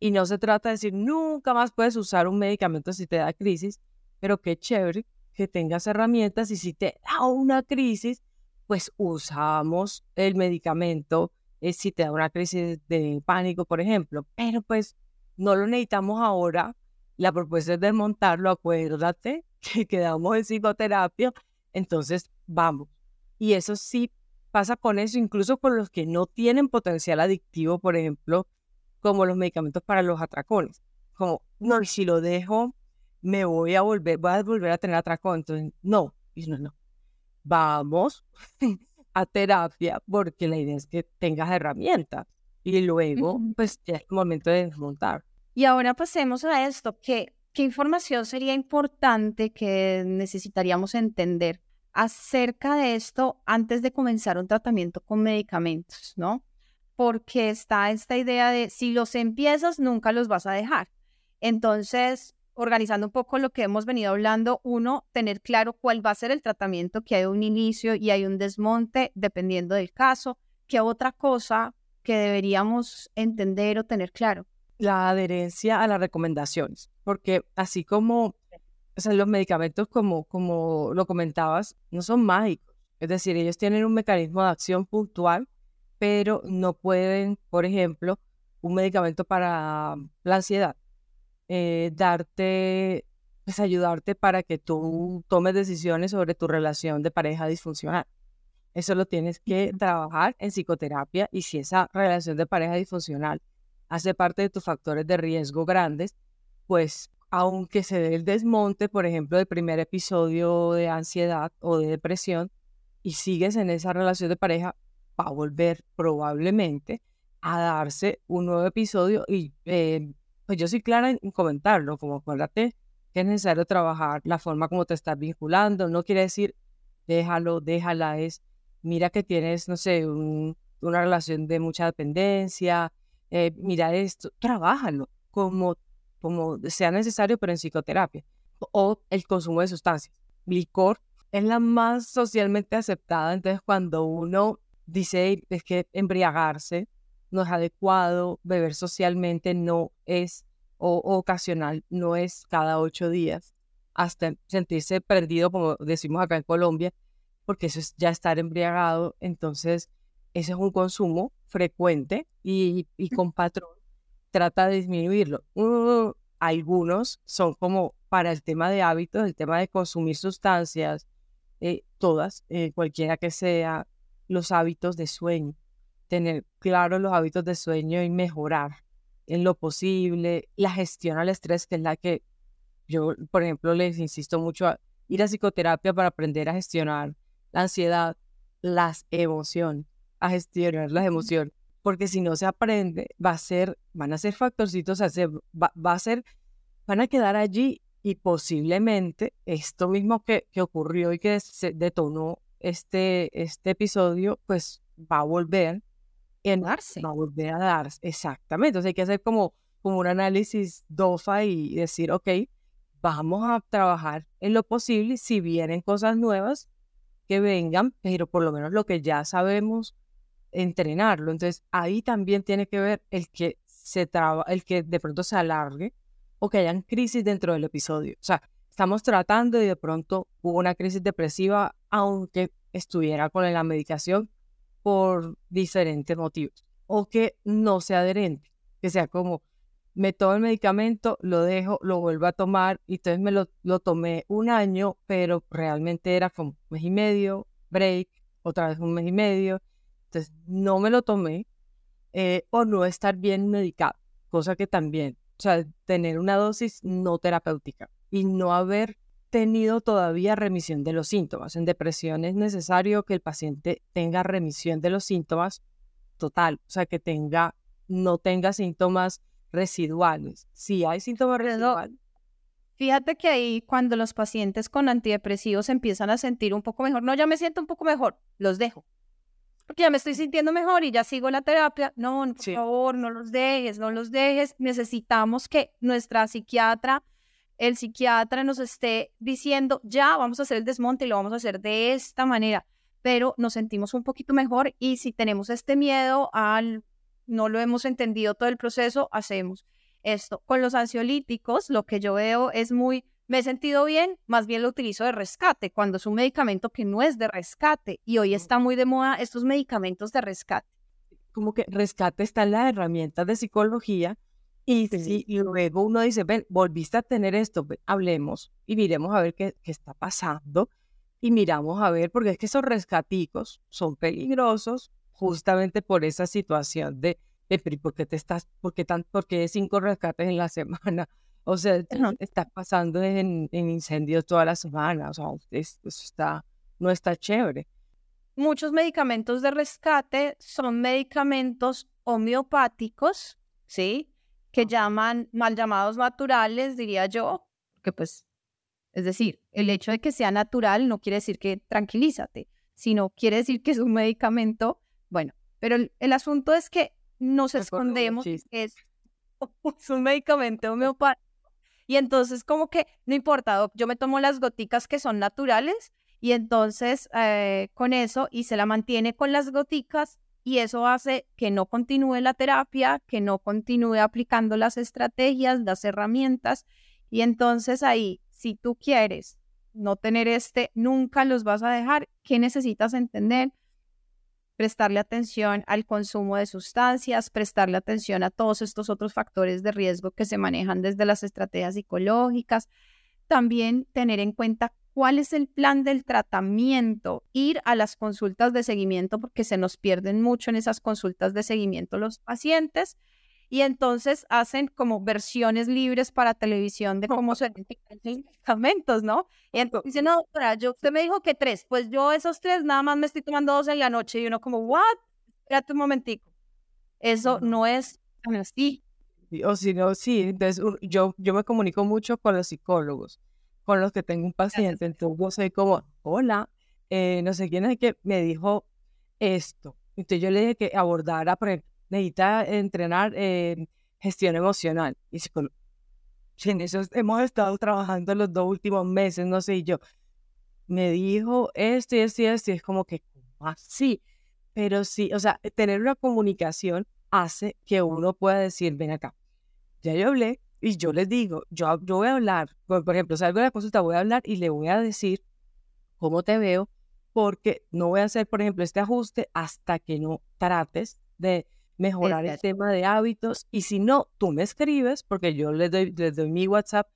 Y no se trata de decir, nunca más puedes usar un medicamento si te da crisis, pero qué chévere que tengas herramientas y si te da una crisis, pues usamos el medicamento eh, si te da una crisis de pánico, por ejemplo, pero pues no lo necesitamos ahora la propuesta es desmontarlo, acuérdate [LAUGHS] que quedamos en psicoterapia, entonces vamos. Y eso sí pasa con eso, incluso con los que no tienen potencial adictivo, por ejemplo, como los medicamentos para los atracones. Como, no, si lo dejo, me voy a volver, voy a volver a tener atracón. Entonces, no, no, no. Vamos [LAUGHS] a terapia porque la idea es que tengas herramientas y luego, pues ya es el momento de desmontar. Y ahora pasemos a esto, ¿qué, ¿qué información sería importante que necesitaríamos entender acerca de esto antes de comenzar un tratamiento con medicamentos, ¿no? Porque está esta idea de si los empiezas, nunca los vas a dejar. Entonces, organizando un poco lo que hemos venido hablando, uno, tener claro cuál va a ser el tratamiento, que hay un inicio y hay un desmonte dependiendo del caso, ¿Qué otra cosa que deberíamos entender o tener claro la adherencia a las recomendaciones, porque así como o sea, los medicamentos, como, como lo comentabas, no son mágicos. Es decir, ellos tienen un mecanismo de acción puntual, pero no pueden, por ejemplo, un medicamento para la ansiedad, eh, darte, pues ayudarte para que tú tomes decisiones sobre tu relación de pareja disfuncional. Eso lo tienes que trabajar en psicoterapia y si esa relación de pareja disfuncional hace parte de tus factores de riesgo grandes, pues aunque se dé el desmonte, por ejemplo, del primer episodio de ansiedad o de depresión, y sigues en esa relación de pareja, va a volver probablemente a darse un nuevo episodio y eh, pues yo soy clara en comentarlo, como acuérdate que es necesario trabajar la forma como te estás vinculando, no quiere decir déjalo, déjala, es mira que tienes, no sé, una relación de mucha dependencia, eh, mira esto, trabájalo como, como sea necesario, pero en psicoterapia. O el consumo de sustancias. Licor es la más socialmente aceptada, entonces cuando uno dice es que embriagarse no es adecuado, beber socialmente no es, o, ocasional, no es cada ocho días, hasta sentirse perdido, como decimos acá en Colombia, porque eso es ya estar embriagado, entonces ese es un consumo frecuente y, con patrón, trata de disminuirlo. Uh, algunos son como para el tema de hábitos, el tema de consumir sustancias, eh, todas, eh, cualquiera que sea, los hábitos de sueño, tener claro los hábitos de sueño y mejorar en lo posible la gestión al estrés, que es la que yo, por ejemplo, les insisto mucho a ir a psicoterapia para aprender a gestionar la ansiedad, las emociones a gestionar las emociones, porque si no se aprende, va a ser, van a ser factorcitos, va, va a ser, van a quedar allí y posiblemente esto mismo que, que ocurrió y que se detonó este, este episodio, pues va a volver a darse. Va a volver a darse, exactamente. Entonces hay que hacer como, como un análisis DOFA y decir, ok, vamos a trabajar en lo posible, si vienen cosas nuevas, que vengan, pero por lo menos lo que ya sabemos, entrenarlo. Entonces, ahí también tiene que ver el que se traba, el que de pronto se alargue o que hayan crisis dentro del episodio. O sea, estamos tratando y de pronto hubo una crisis depresiva, aunque estuviera con la medicación por diferentes motivos. O que no sea adherente, que sea como, me tomo el medicamento, lo dejo, lo vuelvo a tomar, y entonces me lo, lo tomé un año, pero realmente era como un mes y medio, break, otra vez un mes y medio, entonces no me lo tomé, eh, o no estar bien medicado, cosa que también, o sea, tener una dosis no terapéutica y no haber tenido todavía remisión de los síntomas. En depresión es necesario que el paciente tenga remisión de los síntomas total, o sea, que tenga, no tenga síntomas residuales. Si hay síntomas residuales. Fíjate que ahí cuando los pacientes con antidepresivos empiezan a sentir un poco mejor, no, ya me siento un poco mejor, los dejo. Porque ya me estoy sintiendo mejor y ya sigo la terapia. No, por favor, no los dejes, no los dejes. Necesitamos que nuestra psiquiatra, el psiquiatra nos esté diciendo, ya vamos a hacer el desmonte y lo vamos a hacer de esta manera, pero nos sentimos un poquito mejor y si tenemos este miedo al no lo hemos entendido todo el proceso, hacemos esto. Con los ansiolíticos, lo que yo veo es muy, me he sentido bien, más bien lo utilizo de rescate, cuando es un medicamento que no es de rescate. Y hoy está muy de moda estos medicamentos de rescate. Como que rescate está en las herramientas de psicología. Y, si, luego uno dice, ven, volviste a tener esto, hablemos y miremos a ver qué, qué está pasando y miramos a ver, porque es que esos rescaticos son peligrosos justamente por esa situación de, de ¿por qué te estás, por qué, tan, por qué cinco rescates en la [LAUGHS] semana? O sea, está pasando en, en, incendios toda la semana, o sea, eso está, no está chévere. Muchos medicamentos de rescate son medicamentos homeopáticos, ¿sí? Que llaman mal llamados naturales, diría yo, que pues, es decir, el hecho de que sea natural no quiere decir que tranquilízate, sino quiere decir que es un medicamento bueno, pero el, asunto es que nos escondemos, es, [LAUGHS] es un medicamento homeopático. Y entonces como que no importa, yo me tomo las goticas que son naturales y entonces eh, con eso y se la mantiene con las goticas y eso hace que no continúe la terapia, que no continúe aplicando las estrategias, las herramientas y entonces ahí, si tú quieres no tener este, nunca los vas a dejar, ¿qué necesitas entender? prestarle atención al consumo de sustancias, prestarle atención a todos estos otros factores de riesgo que se manejan desde las estrategias psicológicas, también tener en cuenta cuál es el plan del tratamiento, ir a las consultas de seguimiento porque se nos pierden mucho en esas consultas de seguimiento los pacientes y entonces hacen como versiones libres para televisión de cómo se [LAUGHS] medicamentos, ¿no? Y entonces dicen, no, doctora, yo, usted me dijo que tres, pues yo esos tres nada más me estoy tomando dos en la noche y uno como, ¿what? Espérate un momentico. Eso no es así. O si no, sí, entonces yo, yo me comunico mucho con los psicólogos, con los que tengo un paciente, entonces yo soy como, hola, eh, no sé quién es que me dijo esto. Entonces yo le dije que abordara, por ejemplo, necesita entrenar en gestión emocional. Y en eso hemos estado trabajando los dos últimos meses, no sé, y yo, me dijo esto y esto y esto, y es como que, así? Pero sí, o sea, tener una comunicación hace que uno pueda decir, ven acá, ya yo hablé y yo les digo, yo, yo voy a hablar, por, ejemplo, salgo de la consulta, voy a hablar y le voy a decir cómo te veo, porque no voy a hacer, por ejemplo, este ajuste hasta que no trates de mejorar el tema de hábitos. Y si no, tú me escribes porque yo les doy, les doy mi WhatsApp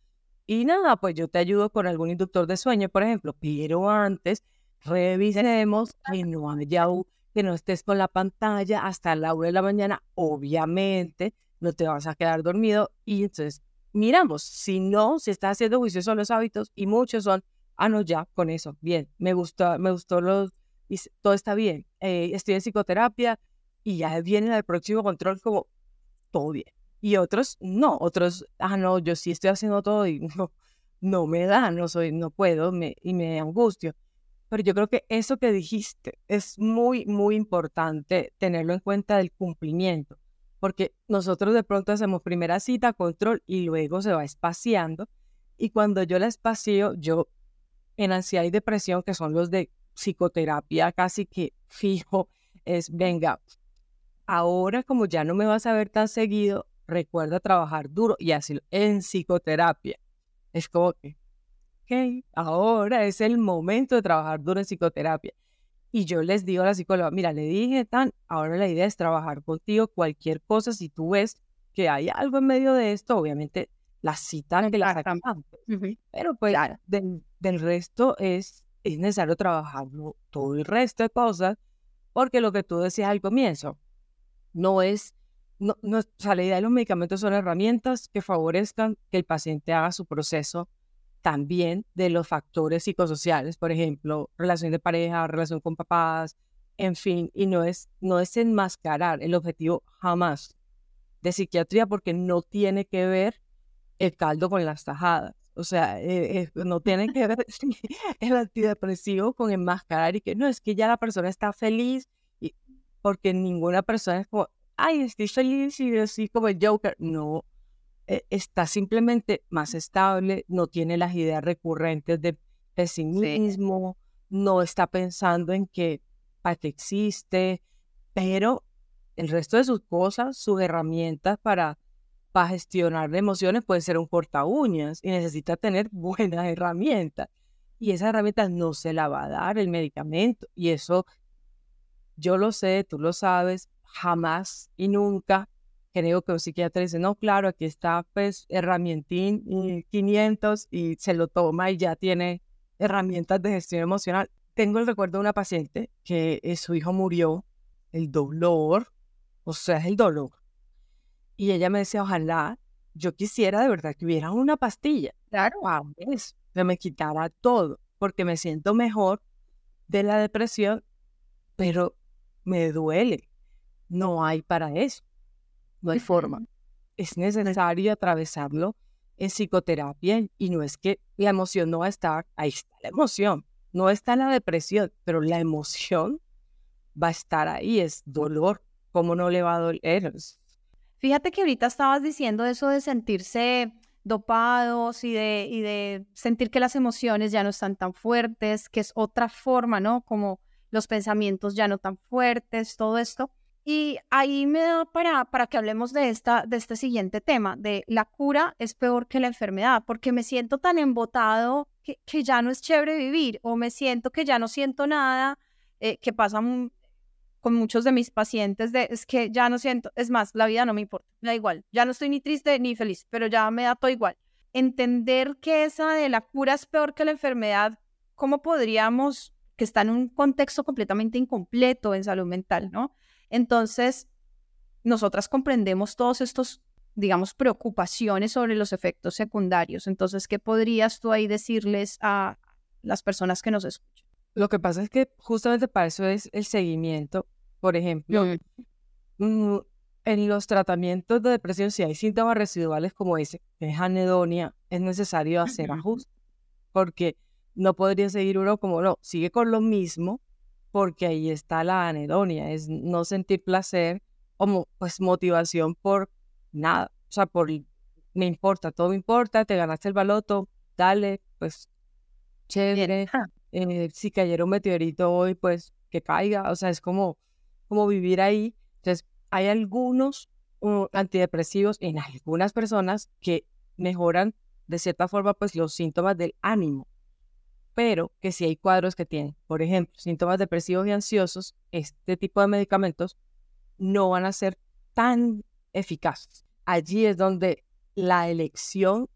y nada, pues yo te ayudo con algún inductor de sueño, por ejemplo. Pero antes, revisemos que no haya, que no estés con la pantalla hasta la hora de la mañana. Obviamente, no te vas a quedar dormido. Y entonces, miramos, si no, si estás haciendo juicios a los hábitos y muchos son, ah, no, ya, con eso, bien, me gustó, me gustó los, todo está bien. Eh, estoy en psicoterapia, y ya vienen al próximo control como todo bien. Y otros no, otros, ah, no, yo sí estoy haciendo todo y [LAUGHS] no, no me da, no soy, no puedo y me angustio. Pero yo creo que eso que dijiste es muy, muy importante tenerlo en cuenta del cumplimiento, porque nosotros de pronto hacemos primera cita, control y luego se va espaciando. Y cuando yo la espacio, yo en ansiedad y depresión, que son los de psicoterapia casi que [LAUGHS] fijo es, venga, ahora como ya no me vas a ver tan seguido, recuerda trabajar duro y así en psicoterapia. Es como que, ok, ahora es el momento de trabajar duro en psicoterapia. Y yo les digo a la psicóloga, mira, le dije tan, ahora la idea es trabajar contigo cualquier cosa. Si tú ves que hay algo en medio de esto, obviamente la cita que la sacan Pero pues del, del, resto es, es necesario trabajar todo el resto de cosas, porque lo que tú decías al comienzo, no es, no, no, o sea, la idea de los medicamentos son herramientas que favorezcan que el paciente haga su proceso también de los factores psicosociales, por ejemplo, relación de pareja, relación con papás, en fin, y no es, no es enmascarar el objetivo jamás de psiquiatría porque no tiene que ver el caldo con las tajadas. O sea, eh, eh, no tiene que ver [LAUGHS] el antidepresivo con enmascarar y que no, es que ya la persona está feliz, y, porque ninguna persona es como, ay, estoy feliz y así como el Joker. No, eh, está simplemente más estable, no tiene las ideas recurrentes de pesimismo, no está pensando en que para qué existe, pero el resto de sus cosas, sus herramientas para, para gestionar emociones puede ser un corta uñas y necesita tener [LAUGHS] buenas herramientas. Y esa herramienta no se la va a dar el medicamento. Y eso yo lo sé, tú lo sabes, jamás y nunca creo que un psiquiatra dice, no, claro, aquí está pues herramientín 500 y se lo toma y ya tiene herramientas de gestión emocional. Tengo el recuerdo de una paciente que eh, su hijo murió, el dolor, o sea, es el dolor. Y ella me decía, ojalá yo quisiera de verdad que hubiera una pastilla. Claro, eso, que me quitara todo, porque me siento mejor de la depresión, pero me duele. No hay para eso no hay forma. Es necesario atravesarlo en psicoterapia y no es que la emoción no va a estar, ahí está la emoción, no está la depresión, pero la emoción va a estar ahí, es dolor, ¿cómo no le va a doler? Fíjate que ahorita estabas diciendo eso de sentirse dopados y de, y de sentir que las emociones ya no están tan fuertes, que es otra forma, ¿no? Como los pensamientos ya no tan fuertes, todo esto. Y ahí me da para, para que hablemos de, esta, de este siguiente tema, de la cura es peor que la enfermedad, porque me siento tan embotado que, que ya no es chévere vivir, o me siento que ya no siento nada, eh, que pasa con muchos de mis pacientes, es que ya no siento, es más, la vida no me importa, me da igual, ya no estoy ni triste ni feliz, pero ya me da todo igual. Entender que esa de la cura es peor que la enfermedad, ¿cómo podríamos, que está en un contexto completamente incompleto en salud mental, ¿no? Entonces, nosotras comprendemos todos estos, digamos, preocupaciones sobre los efectos secundarios. Entonces, ¿qué podrías tú ahí decirles a las personas que nos escuchan? Lo que pasa es que justamente para eso es el seguimiento. Por ejemplo, mm, en los tratamientos de depresión, si hay síntomas residuales como ese, que es anedonia, es necesario hacer ajustes, porque no podría seguir uno como, no, sigue con lo mismo, porque ahí está la anedonia, es no sentir placer como pues motivación por nada, o sea, por me importa, todo me importa, te ganaste el baloto, dale, pues chévere, eh, si cayera un meteorito hoy, pues que caiga, o sea, es como, como vivir ahí. Entonces, hay algunos uh, antidepresivos en algunas personas que mejoran de cierta forma pues los síntomas del ánimo pero que si hay cuadros que tienen, por ejemplo, síntomas depresivos y ansiosos, este tipo de medicamentos no van a ser tan eficaces. Allí es donde la elección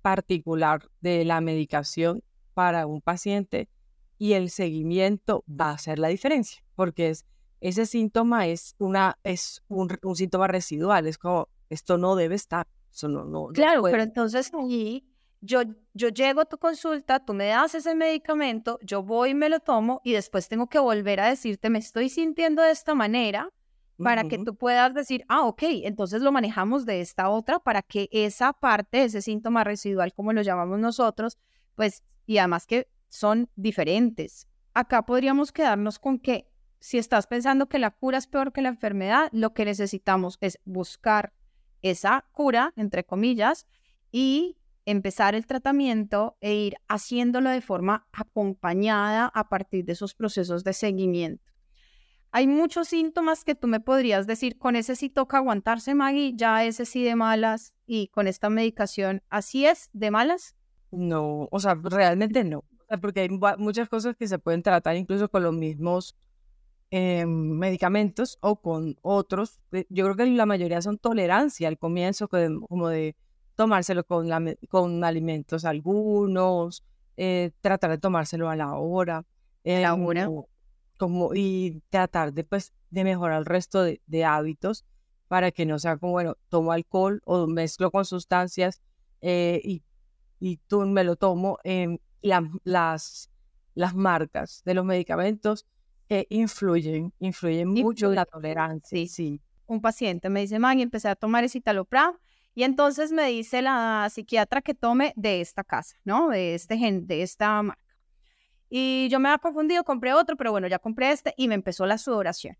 particular de la medicación para un paciente y el seguimiento va a hacer la diferencia, porque es, ese síntoma es, una, es un, síntoma residual, es como, esto no debe estar. Eso no, no, claro, pero entonces allí yo, yo llego a tu consulta, tú me das ese medicamento, yo voy y me lo tomo y después tengo que volver a decirte, me estoy sintiendo de esta manera para que tú puedas decir, ah, ok, entonces lo manejamos de esta otra para que esa parte, ese síntoma residual, como lo llamamos nosotros, pues, y además que son diferentes. Acá podríamos quedarnos con que si estás pensando que la cura es peor que la enfermedad, lo que necesitamos es buscar esa cura, entre comillas, y empezar el tratamiento e ir haciéndolo de forma acompañada a partir de esos procesos de seguimiento. Hay muchos síntomas que tú me podrías decir, con ese sí toca aguantarse, Maggie, ya ese sí de malas y con esta medicación, ¿así es de malas? No, o sea, realmente no, porque hay muchas cosas que se pueden tratar incluso con los mismos eh, medicamentos o con otros. Eh, yo creo que la mayoría son tolerancia al comienzo, como de tomárselo con, con alimentos algunos, eh, tratar de tomárselo a la hora. la hora. Como, y tratar de, pues, de mejorar el resto de, hábitos para que no sea como, bueno, tomo alcohol o mezclo con sustancias y, y tú me lo tomo. en las, las marcas de los medicamentos influyen, influyen mucho en la tolerancia. Sí, Un paciente me dice, man, empecé a tomar ese citalopram y entonces me dice la psiquiatra que tome de esta casa, ¿no? De, este gen, de esta marca. Y yo me había confundido, compré otro, pero bueno, ya compré este y me empezó la sudoración.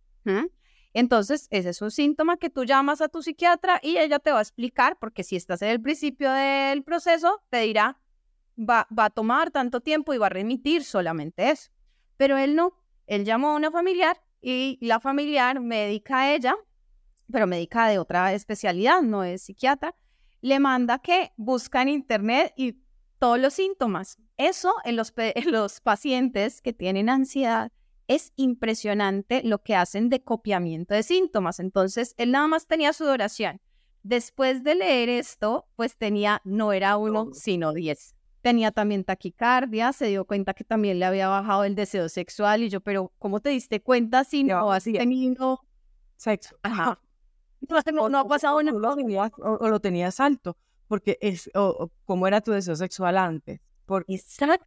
Entonces, ese es un síntoma que tú llamas a tu psiquiatra y ella te va a explicar, porque si estás en el principio del proceso, te dirá, va, va a tomar tanto tiempo y va a remitir solamente eso. Pero él no, él llamó a una familiar y la familiar médica a ella, pero médica de otra especialidad, no es psiquiatra, le manda que busca en internet y todos los síntomas. Eso en los, [LAUGHS] en los pacientes que tienen ansiedad es impresionante lo que hacen de copiamiento de síntomas. Entonces, él nada más tenía sudoración. Después de leer esto, pues tenía, no era uno, sino diez tenía también taquicardia, se dio cuenta que también le había bajado el deseo sexual y yo, pero ¿cómo te diste cuenta si no has tenido sexo? Ajá. No, no, ha pasado nada. O, lo tenías alto, porque es, o, ¿cómo era tu deseo sexual antes? Porque... Exacto.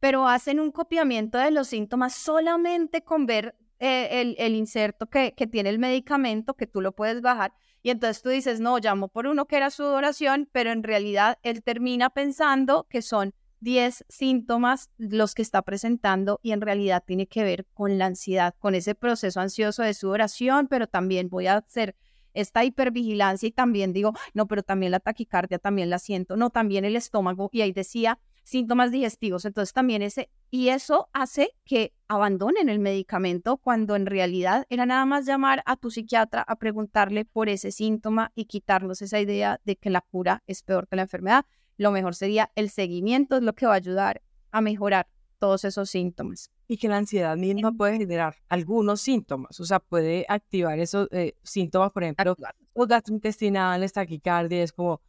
Pero hacen un copiamiento de los síntomas solamente con ver eh, el, el, inserto que, que tiene el medicamento, que tú lo puedes bajar, y entonces tú dices, no, llamo por uno que era sudoración, pero en realidad él termina pensando que son 10 síntomas los que está presentando y en realidad tiene que ver con la ansiedad, con ese proceso ansioso de sudoración, pero también voy a hacer esta hipervigilancia y también digo, no, pero también la taquicardia también la siento, no, también el estómago y ahí decía síntomas digestivos. Entonces también ese, y eso hace que abandonen el medicamento cuando en realidad era nada más llamar a tu psiquiatra a preguntarle por ese síntoma y quitarnos esa idea de que la cura es peor que la enfermedad. Lo mejor sería el seguimiento, es lo que va a ayudar a mejorar todos esos síntomas. Y que la ansiedad misma puede generar algunos síntomas, o sea, puede activar esos eh, síntomas, por ejemplo, los gastrointestinales, taquicardia, es como,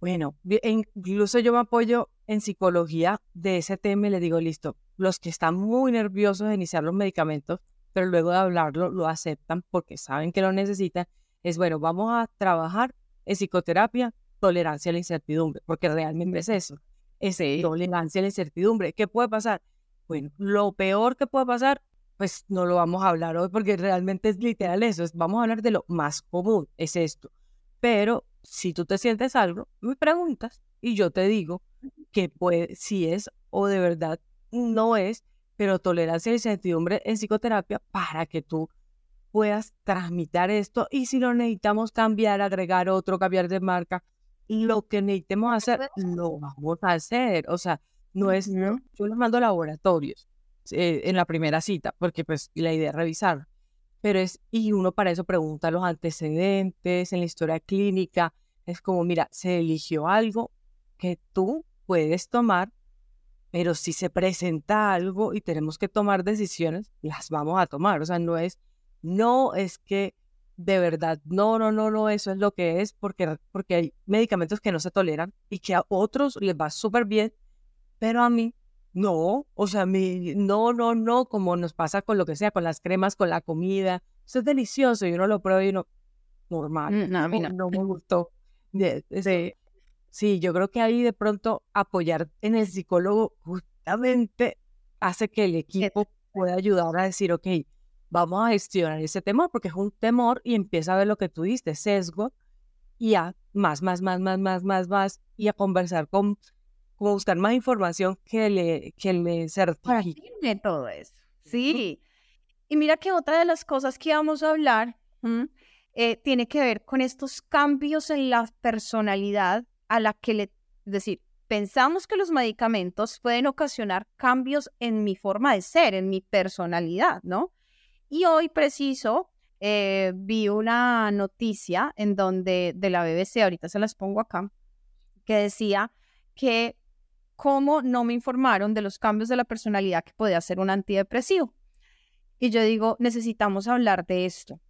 bueno, incluso yo me apoyo en psicología de ese tema y le digo, listo, los que están muy nerviosos de iniciar los medicamentos, pero luego de hablarlo lo aceptan porque saben que lo necesitan, es bueno, vamos a trabajar en psicoterapia, tolerancia a la incertidumbre, porque realmente es eso, es tolerancia a la incertidumbre. ¿Qué puede pasar? Bueno, lo peor que puede pasar, pues no lo vamos a hablar hoy porque realmente es literal eso, es, vamos a hablar de lo más común, es esto. Pero si tú te sientes algo, me preguntas y yo te digo que puede, si es o de verdad no es, pero tolerancia y incertidumbre en psicoterapia para que tú puedas transmitir esto y si lo necesitamos cambiar, agregar otro, cambiar de marca, lo que necesitemos hacer, lo vamos a hacer. O sea, no es, yo les mando laboratorios eh, en la primera cita, porque pues la idea es revisar pero es, y uno para eso pregunta los antecedentes, en la historia clínica, es como, mira, se eligió algo que tú puedes tomar, pero si se presenta algo y tenemos que tomar decisiones, las vamos a tomar. O sea, no es, no es que de verdad, no, no, no, no, eso es lo que es, porque, porque hay medicamentos que no se toleran y que a otros les va súper bien, pero a mí no, o sea, mi, no, no, no, como nos pasa con lo que sea, con las cremas, con la comida. Eso es delicioso y uno lo prueba y uno, normal. Mm, no, a mí no. no me [LAUGHS] gustó. Sí. sí, yo creo que ahí de pronto apoyar en el psicólogo justamente hace que el equipo pueda ayudar a decir, ok, vamos a gestionar ese temor, porque es un temor y empieza a ver lo que tú diste, sesgo, y a más, más, más, más, más, más, más, y a conversar con como buscar más información que le, que le certifique. de todo eso. Sí. Y mira que otra de las cosas que vamos a hablar eh, tiene que ver con estos cambios en la personalidad a la que le, Es decir, pensamos que los medicamentos pueden ocasionar cambios en mi forma de ser, en mi personalidad, ¿no? Y hoy preciso eh, vi una noticia en donde de la BBC, ahorita se las pongo acá, que decía que cómo no me informaron de los cambios de la personalidad que podía ser un antidepresivo. Y yo digo, necesitamos hablar de esto.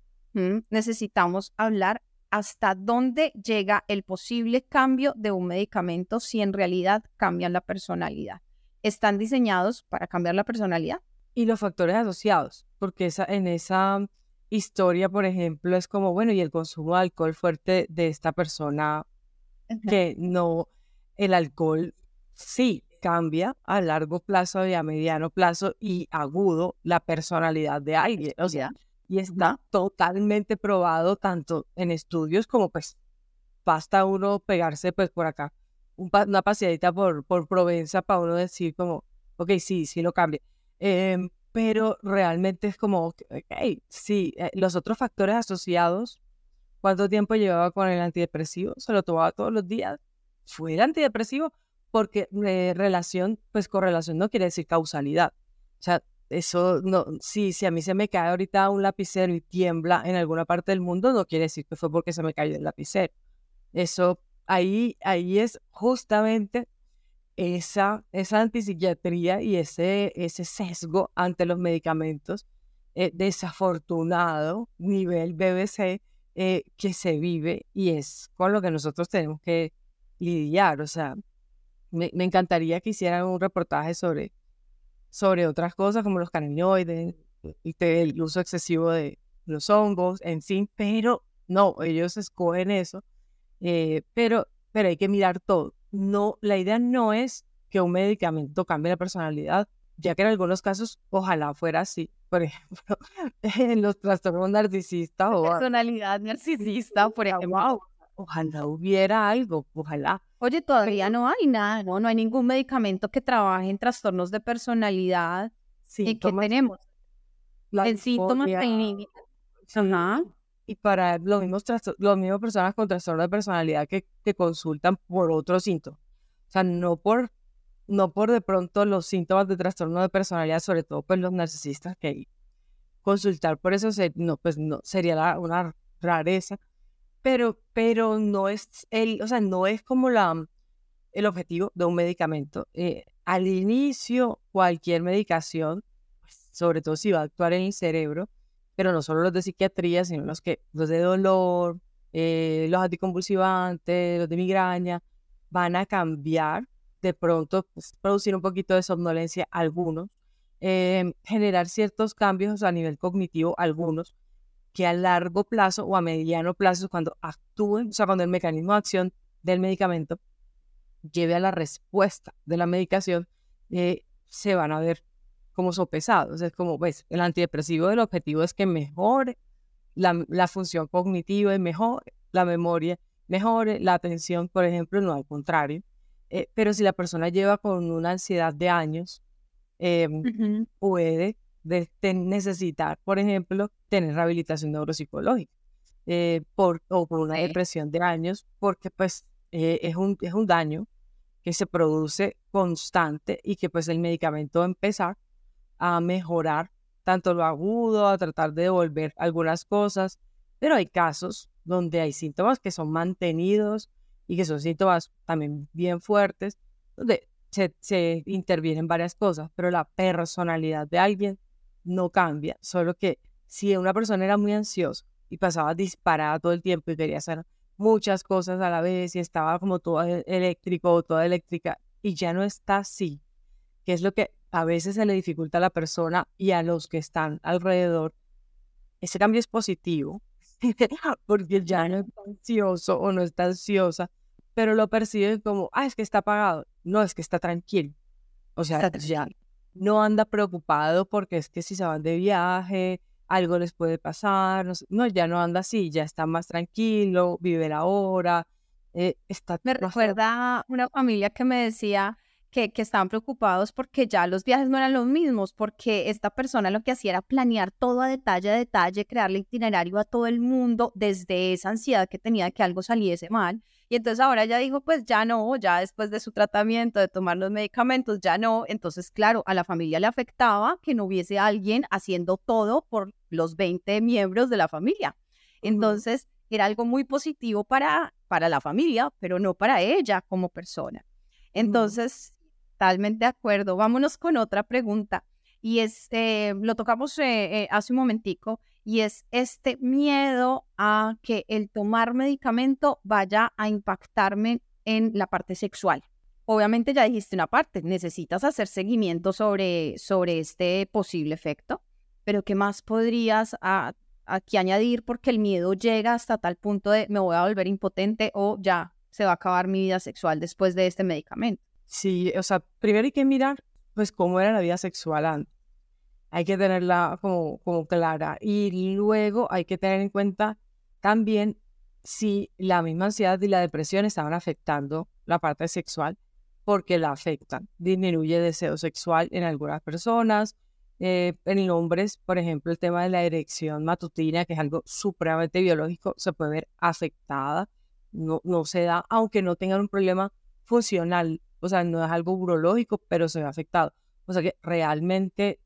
Necesitamos hablar hasta dónde llega el posible cambio de un medicamento si en realidad cambian la personalidad. ¿Están diseñados para cambiar la personalidad? Y los factores asociados, porque esa, en esa historia, por ejemplo, es como, bueno, y el consumo de alcohol fuerte de esta persona, que no, el alcohol sí cambia a largo plazo y a mediano plazo y agudo la personalidad de alguien. O sea, y está totalmente probado tanto en estudios como pues basta uno pegarse pues por acá una paseadita por, por Provenza para uno decir como, ok, sí, sí lo cambie. Em, pero realmente es como, ok, sí, eh, los otros factores asociados, ¿cuánto tiempo llevaba con el antidepresivo? ¿Se lo tomaba todos los días? ¿Fue el antidepresivo? Porque eh, relación, pues correlación no quiere decir causalidad. O sea, eso no, sí, si a mí se me cae ahorita un lapicero y tiembla en alguna parte del mundo, no quiere decir que fue porque se me cayó el lapicero. Eso, ahí, ahí es justamente esa, esa antipsiquiatría y ese, ese sesgo ante los medicamentos eh, desafortunado nivel BBC eh, que se vive y es con lo que nosotros tenemos que lidiar. O sea, me, me encantaría que hicieran un reportaje sobre sobre otras cosas como los cannabinoides y el uso excesivo de los hongos en sí, pero no, ellos escogen eso, eh, pero, pero hay que mirar todo. No, la idea no es que un medicamento cambie la personalidad, ya que en algunos casos ojalá fuera así. Por [LAUGHS] ejemplo, en los trastornos narcisistas o personalidad narcisista, por ejemplo. ojalá hubiera algo, ojalá. Oye, todavía no hay nada, ¿no? No hay ningún medicamento que trabaje en trastornos de personalidad. Sí, ¿Y qué tenemos? en síntomas clínicos. Y para los mismos, los mismos personas con trastorno de personalidad que, que consultan por otros síntomas. O sea, no por, no por de pronto los síntomas de trastorno de personalidad, sobre todo pues los narcisistas que consultar por eso no, pues no, sería una rareza pero, pero no es el, o sea, no es como la, el objetivo de un medicamento. Eh, al inicio, cualquier medicación, pues, sobre todo si va a actuar en el cerebro, pero no solo los de psiquiatría, sino los que, los de dolor, eh, los anticonvulsivantes, los de migraña, van a cambiar de pronto, pues, producir un poquito de somnolencia algunos, eh, generar ciertos cambios a nivel cognitivo algunos, que a largo plazo o a mediano plazo, cuando actúen, o sea, cuando el mecanismo de acción del medicamento lleve a la respuesta de la medicación, eh, se van a ver como sopesados. Es como, ves, el antidepresivo, el objetivo es que mejore la, la función cognitiva y mejore la memoria, mejore la atención, por ejemplo, no al contrario. Eh, pero si la persona lleva con una ansiedad de años, em, puede de, necesitar, por ejemplo, tener rehabilitación neuropsicológica eh, por, o por una depresión de años, porque pues eh, es, un, es un daño que se produce constante y que pues el medicamento va a empezar a mejorar tanto lo agudo, a tratar de devolver algunas cosas, pero hay casos donde hay síntomas que son mantenidos y que son síntomas también bien fuertes, donde se, se intervienen varias cosas, pero la personalidad de alguien no cambia, solo que si una persona era muy ansiosa y pasaba disparada todo el tiempo y quería hacer muchas cosas a la vez y estaba como todo e-, eléctrico o toda eléctrica y ya no está así, que es lo que a veces se le dificulta a la persona y a los que están alrededor, ese cambio es positivo, [LAUGHS] porque ya no está ansioso o no está ansiosa, pero lo perciben como, ah, es que está apagado. No, es que está tranquilo. O sea, ya no anda preocupado porque es que si se van de viaje, algo les puede pasar, no, ya no anda así, ya está más tranquilo, vive la hora, eh, está... Me recuerda una familia que me decía que, que, estaban preocupados porque ya los viajes no eran los mismos, porque esta persona lo que hacía era planear todo a detalle a detalle, crearle itinerario a todo el mundo desde esa ansiedad que tenía de que algo saliese mal. Y entonces ahora ya dijo, pues ya no, ya después de su tratamiento, de tomar los medicamentos, ya no. Entonces, claro, a la familia le afectaba que no hubiese alguien haciendo todo por los 20 miembros de la familia. Entonces, era algo muy positivo para, para la familia, pero no para ella como persona. Entonces, totalmente de acuerdo. Vámonos con otra pregunta. Y es, eh, lo tocamos eh, eh, hace un momentico, y es este miedo a que el tomar medicamento vaya a impactarme en la parte sexual. Obviamente ya dijiste una parte, necesitas hacer seguimiento sobre, sobre este posible efecto, pero ¿qué más podrías ah, aquí añadir? Porque el miedo llega hasta tal punto de me voy a volver impotente o ya se va a acabar mi vida sexual después de este medicamento. Sí, o sea, primero hay que mirar pues cómo era la vida sexual antes hay que tenerla como, como clara. Y luego hay que tener en cuenta también si la misma ansiedad y la depresión estaban afectando la parte sexual, porque la afectan. Disminuye deseo sexual en algunas personas. Eh, en hombres, por ejemplo, el tema de la erección matutina, que es algo supremamente biológico, se puede ver afectada. No, no se da, aunque no tengan un problema funcional, o sea, no es algo urológico, pero se ve afectado. O sea que realmente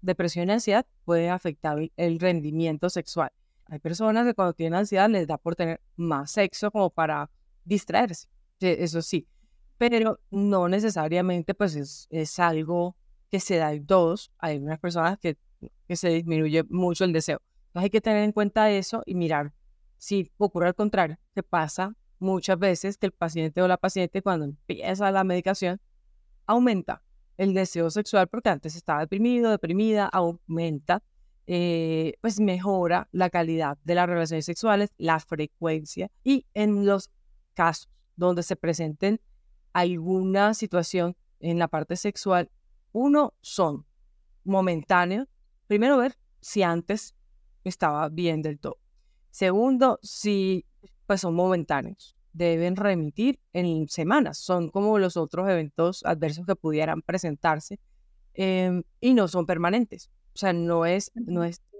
depresión y ansiedad puede afectar el rendimiento sexual. Hay personas que cuando tienen ansiedad les da por tener más sexo como para distraerse, eso sí, pero no necesariamente pues es, es algo que se da en todos. Hay unas personas que, que se disminuye mucho el deseo. Entonces hay que tener en cuenta eso y mirar si ocurre al contrario, que pasa muchas veces que el paciente o la paciente cuando empieza la medicación aumenta el deseo sexual, porque antes estaba deprimido, deprimida, aumenta, eh, pues mejora la calidad de las relaciones sexuales, la frecuencia y en los casos donde se presenten alguna situación en la parte sexual, uno son momentáneos. Primero ver si antes estaba bien del todo. Segundo, si pues son momentáneos deben remitir en semanas. Son como los otros eventos adversos que pudieran presentarse em, y no son permanentes. O sea, no es, no es que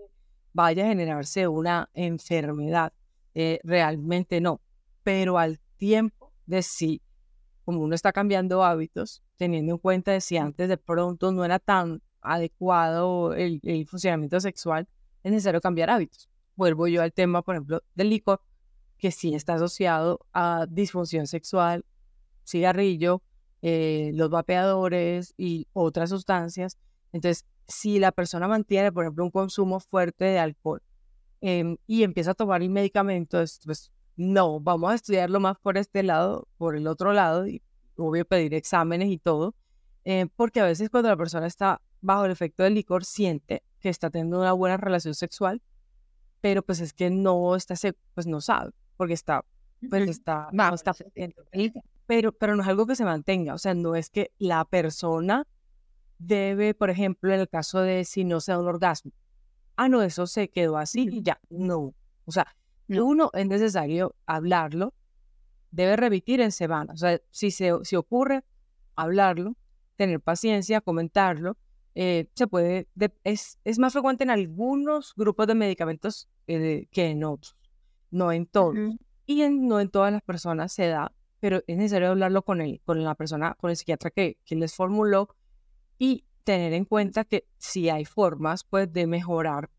vaya a generarse una enfermedad. Eh, realmente no. Pero al tiempo de si, como uno está cambiando hábitos, teniendo en cuenta de si antes de pronto no era tan adecuado el, el funcionamiento sexual, es necesario cambiar hábitos. Vuelvo yo al tema, por ejemplo, del licor que sí está asociado a disfunción sexual, cigarrillo, eh, los vapeadores y otras sustancias. Entonces, si la persona mantiene, por ejemplo, un consumo fuerte de alcohol em, y empieza a tomar el medicamento, pues no, vamos a estudiarlo más por este lado, por el otro lado, y obvio pedir exámenes y todo, eh, porque a veces cuando la persona está bajo el efecto del licor siente que está teniendo una buena relación sexual, pero pues es que no está, pues no sabe porque está, pues está, no, está pero, pero no es algo que se mantenga, o sea, no es que la persona debe, por ejemplo, en el caso de si no se da un orgasmo, ah, no, eso se quedó así y ya, no, o sea, uno es necesario hablarlo, debe repetir en semana, o sea, si, se, si ocurre, hablarlo, tener paciencia, comentarlo, eh, se puede, es, es más frecuente en algunos grupos de medicamentos eh, que en otros no en todos. Y en, no en todas las personas se da, pero es necesario hablarlo con él, con la persona, con el psiquiatra que, que les formuló y tener en cuenta que si hay formas pues de mejorar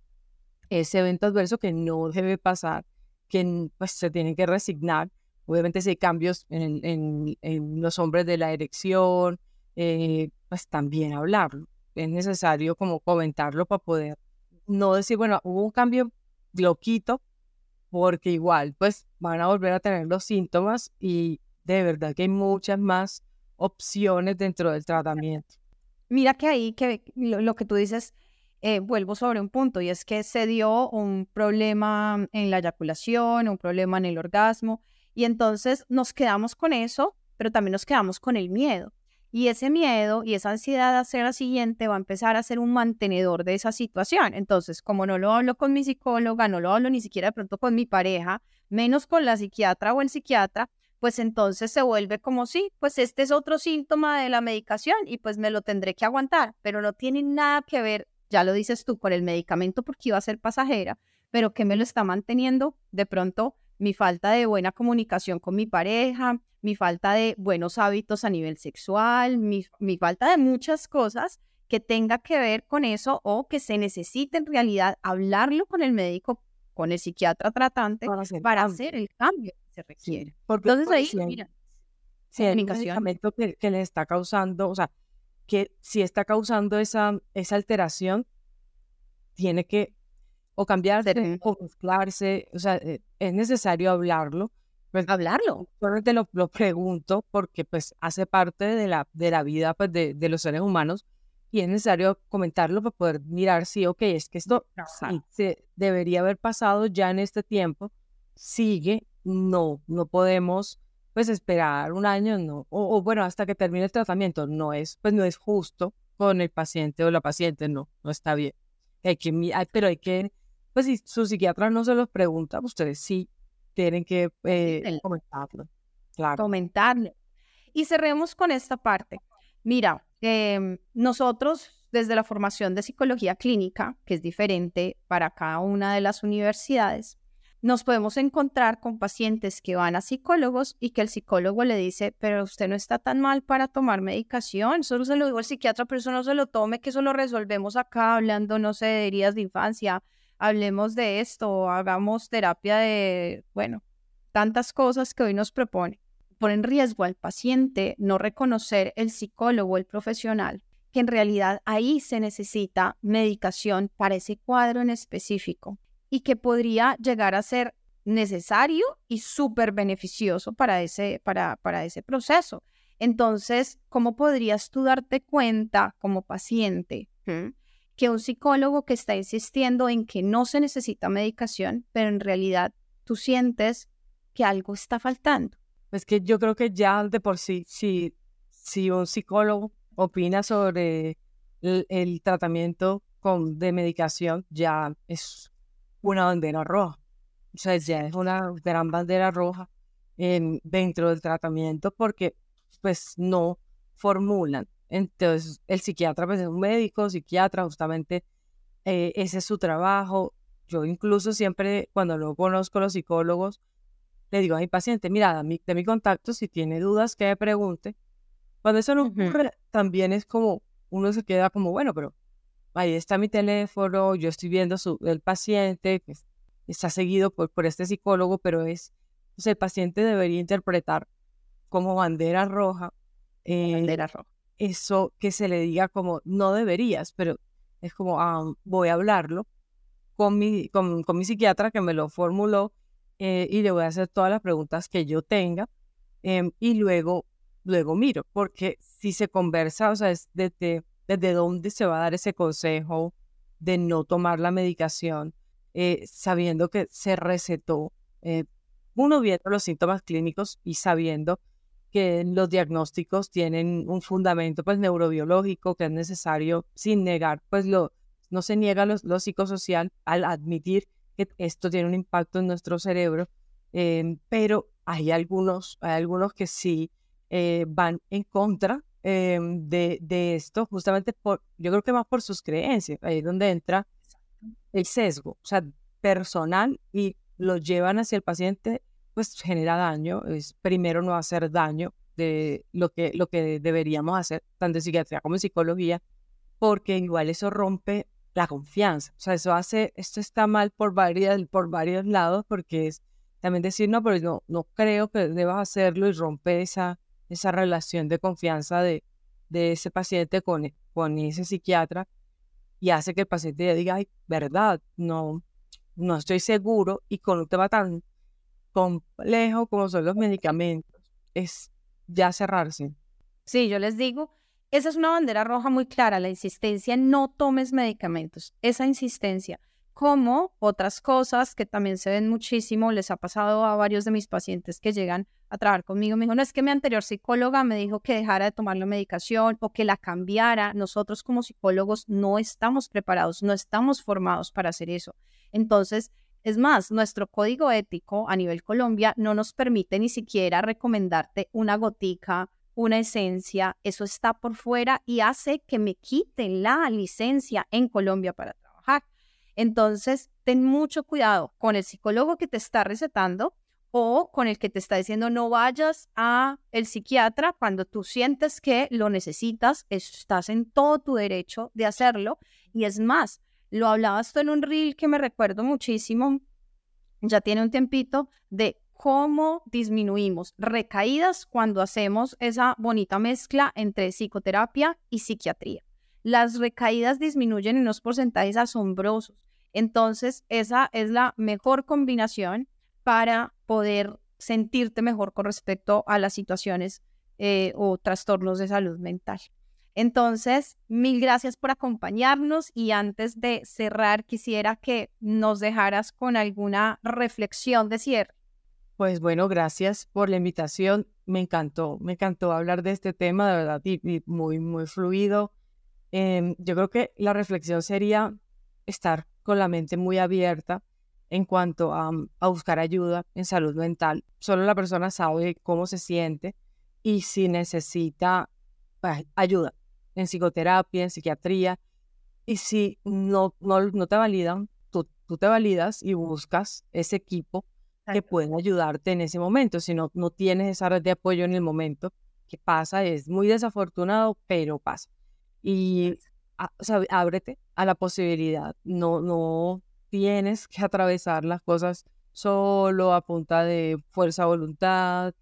ese evento adverso que no debe pasar, que pues se tienen que resignar. Obviamente si hay cambios en, en, en los hombres de la erección, eh, pues también hablarlo. Es necesario como comentarlo para poder no decir, bueno, hubo un cambio loquito, porque igual pues van a volver a tener los síntomas y de verdad que hay muchas más opciones dentro del tratamiento. Mira que ahí que lo, que tú dices, eh, vuelvo sobre un punto y es que se dio un problema en la eyaculación, un problema en el orgasmo y entonces nos quedamos con eso, pero también nos quedamos con el miedo. Y ese miedo y esa ansiedad de hacer la siguiente va a empezar a ser un mantenedor de esa situación. Entonces, como no lo hablo con mi psicóloga, no lo hablo ni siquiera de pronto con mi pareja, menos con la psiquiatra o el psiquiatra, pues entonces se vuelve como sí, pues este es otro síntoma de la medicación y pues me lo tendré que aguantar, pero no tiene nada que ver, ya lo dices tú, con el medicamento porque iba a ser pasajera, pero que me lo está manteniendo de pronto mi falta de buena comunicación con mi pareja, mi falta de buenos hábitos a nivel sexual, mi, mi falta de muchas cosas que tenga que ver con eso o que se necesite en realidad hablarlo con el médico, con el psiquiatra tratante para hacer, el cambio que se requiere. porque, Entonces ahí, mira, si el medicamento que, que, le está causando, o sea, que si está causando esa, esa alteración, tiene que o cambiarse o mezclarse, o sea, eh, es necesario hablarlo. Pues, hablarlo. Solamente lo, lo pregunto porque pues hace parte de la, de la vida pues, de, de los seres humanos y es necesario comentarlo para poder mirar si, ok, es que esto se debería haber pasado ya en este tiempo, sigue, no, no podemos pues esperar un año, no, o, bueno, hasta que termine el tratamiento, no es, pues no es justo con el paciente o la paciente, no, no está bien. Hay que, pero hay que, pues si su psiquiatra no se los pregunta, ustedes sí tienen que eh, comentarlo. Claro. Comentarle. Y cerremos con esta parte. Mira, Em, nosotros, desde la formación de psicología clínica, que es diferente para cada una de las universidades, nos podemos encontrar con pacientes que van a psicólogos y que el psicólogo le dice, pero usted no está tan mal para tomar medicación, solo se lo digo al psiquiatra, pero eso no se lo tome, que eso lo resolvemos acá hablando, no sé, de heridas de infancia, hablemos de esto, hagamos terapia de, bueno, tantas cosas que hoy nos propone pone en riesgo al paciente no reconocer el psicólogo, el profesional, que en realidad ahí se necesita medicación para ese cuadro en específico y que podría llegar a ser necesario y súper beneficioso para ese, para, para ese proceso. Entonces, ¿cómo podrías tú darte cuenta como paciente que un psicólogo que está insistiendo en que no se necesita medicación, pero en realidad tú sientes que algo está faltando? Es que yo creo que ya de por sí, si, un psicólogo opina sobre el, tratamiento con, de medicación, ya es una bandera roja. O sea, ya es una gran bandera roja en, dentro del tratamiento porque pues no formulan. Entonces, el psiquiatra pues, es un médico, psiquiatra, justamente eh, ese es su trabajo. Yo incluso siempre, cuando no conozco a los psicólogos, le digo a mi paciente, mira, de mi contacto, si tiene dudas, que me pregunte. Cuando eso no ocurre, también es como, uno se queda como, bueno, pero ahí está mi teléfono, yo estoy viendo su, el paciente, que está seguido por, por este psicólogo, pero es, el paciente debería interpretar como bandera roja. Eh, bandera roja. Eso que se le diga como, no deberías, pero es como, ah, voy a hablarlo con mi, con, mi psiquiatra que me lo formuló eh, y le voy a hacer todas las preguntas que yo tenga em, y luego, luego miro, porque si se conversa, o sea, es desde, desde dónde se va a dar ese consejo de no tomar la medicación, eh, sabiendo que se recetó, eh, uno viendo los síntomas clínicos y sabiendo que los diagnósticos tienen un fundamento pues neurobiológico que es necesario sin negar pues lo no se niega lo, lo psicosocial al admitir que esto tiene un impacto en nuestro cerebro, em, pero hay algunos, hay algunos que sí eh, van en contra em, de, de, esto, justamente por, yo creo que más por sus creencias, ahí es donde entra el sesgo, o sea, personal y lo llevan hacia el paciente, pues genera daño, es primero no hacer daño de lo que, lo que deberíamos hacer, tanto en psiquiatría como en psicología, porque igual eso rompe la confianza. O sea, eso hace, esto está mal por varios, por varios lados, porque es también decir, no, pero no, no creo que debas hacerlo y romper esa, esa relación de confianza de, de ese paciente con, e, con ese psiquiatra y hace que el paciente diga, ay, verdad, no, no estoy seguro y con un tema tan complejo como son los medicamentos, es ya cerrarse. Sí, yo les digo esa es una bandera roja muy clara, la insistencia no tomes medicamentos. Esa insistencia, como otras cosas que también se ven muchísimo, les ha pasado a varios de mis pacientes que llegan a trabajar conmigo, me dijo, no es que mi anterior psicóloga me dijo que dejara de tomar la medicación o que la cambiara. Nosotros como psicólogos no estamos preparados, no estamos formados para hacer eso. Entonces, Es más, nuestro código ético a nivel Colombia no nos permite ni siquiera recomendarte una gotica, una esencia, eso está por fuera y hace que me quiten la licencia en Colombia para trabajar. Entonces, ten mucho cuidado con el psicólogo que te está recetando o con el que te está diciendo no vayas a el psiquiatra cuando tú sientes que lo necesitas, estás en todo tu derecho de hacerlo y es más, lo hablabas tú en un reel que me recuerdo muchísimo, ya tiene un tiempito, de cómo disminuimos recaídas cuando hacemos esa bonita mezcla entre psicoterapia y psiquiatría. Las recaídas disminuyen en unos porcentajes asombrosos. Entonces, esa es la mejor combinación para poder sentirte mejor con respecto a las situaciones eh, o trastornos de salud mental. Entonces, mil gracias por acompañarnos y antes de cerrar, quisiera que nos dejaras con alguna reflexión de cierre. Pues bueno, gracias por la invitación. Me encantó, me encantó hablar de este tema, de verdad, y, muy, muy fluido. Em, yo creo que la reflexión sería estar con la mente muy abierta en cuanto a, a buscar ayuda en salud mental. Solo la persona sabe cómo se siente y si necesita pues, ayuda en psicoterapia, en psiquiatría, y si no, no, te validan, tú, tú, te validas y buscas ese equipo que puede ayudarte en ese momento. Si no, no tienes esa red de apoyo en el momento, que pasa? Es muy desafortunado, pero pasa. Y ábrete a la posibilidad. No, no tienes que atravesar las cosas solo a punta de fuerza voluntad,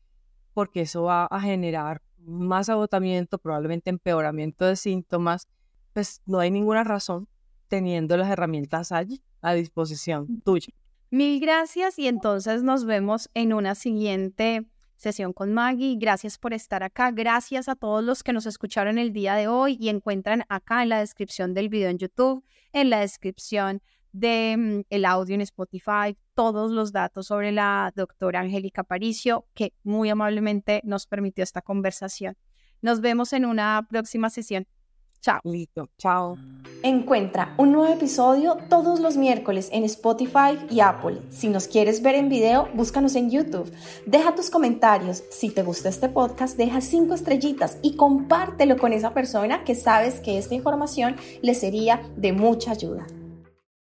porque eso va a generar más agotamiento, probablemente empeoramiento de síntomas, pues no hay ninguna razón teniendo las herramientas allí a disposición tuya. Mil gracias y entonces nos vemos en una siguiente sesión con Maggie. Gracias por estar acá. Gracias a todos los que nos escucharon el día de hoy y encuentran acá en la descripción del video en YouTube, en la descripción de mm, el audio en Spotify, todos los datos sobre la doctora Angélica Paricio, que muy amablemente nos permitió esta conversación. Nos vemos en una próxima sesión. Chao. Listo. Chao. Encuentra un nuevo episodio todos los miércoles en Spotify y Apple. Si nos quieres ver en video, búscanos en YouTube. Deja tus comentarios. Si te gusta este podcast, deja cinco estrellitas y compártelo con esa persona que sabes que esta información le sería de mucha ayuda.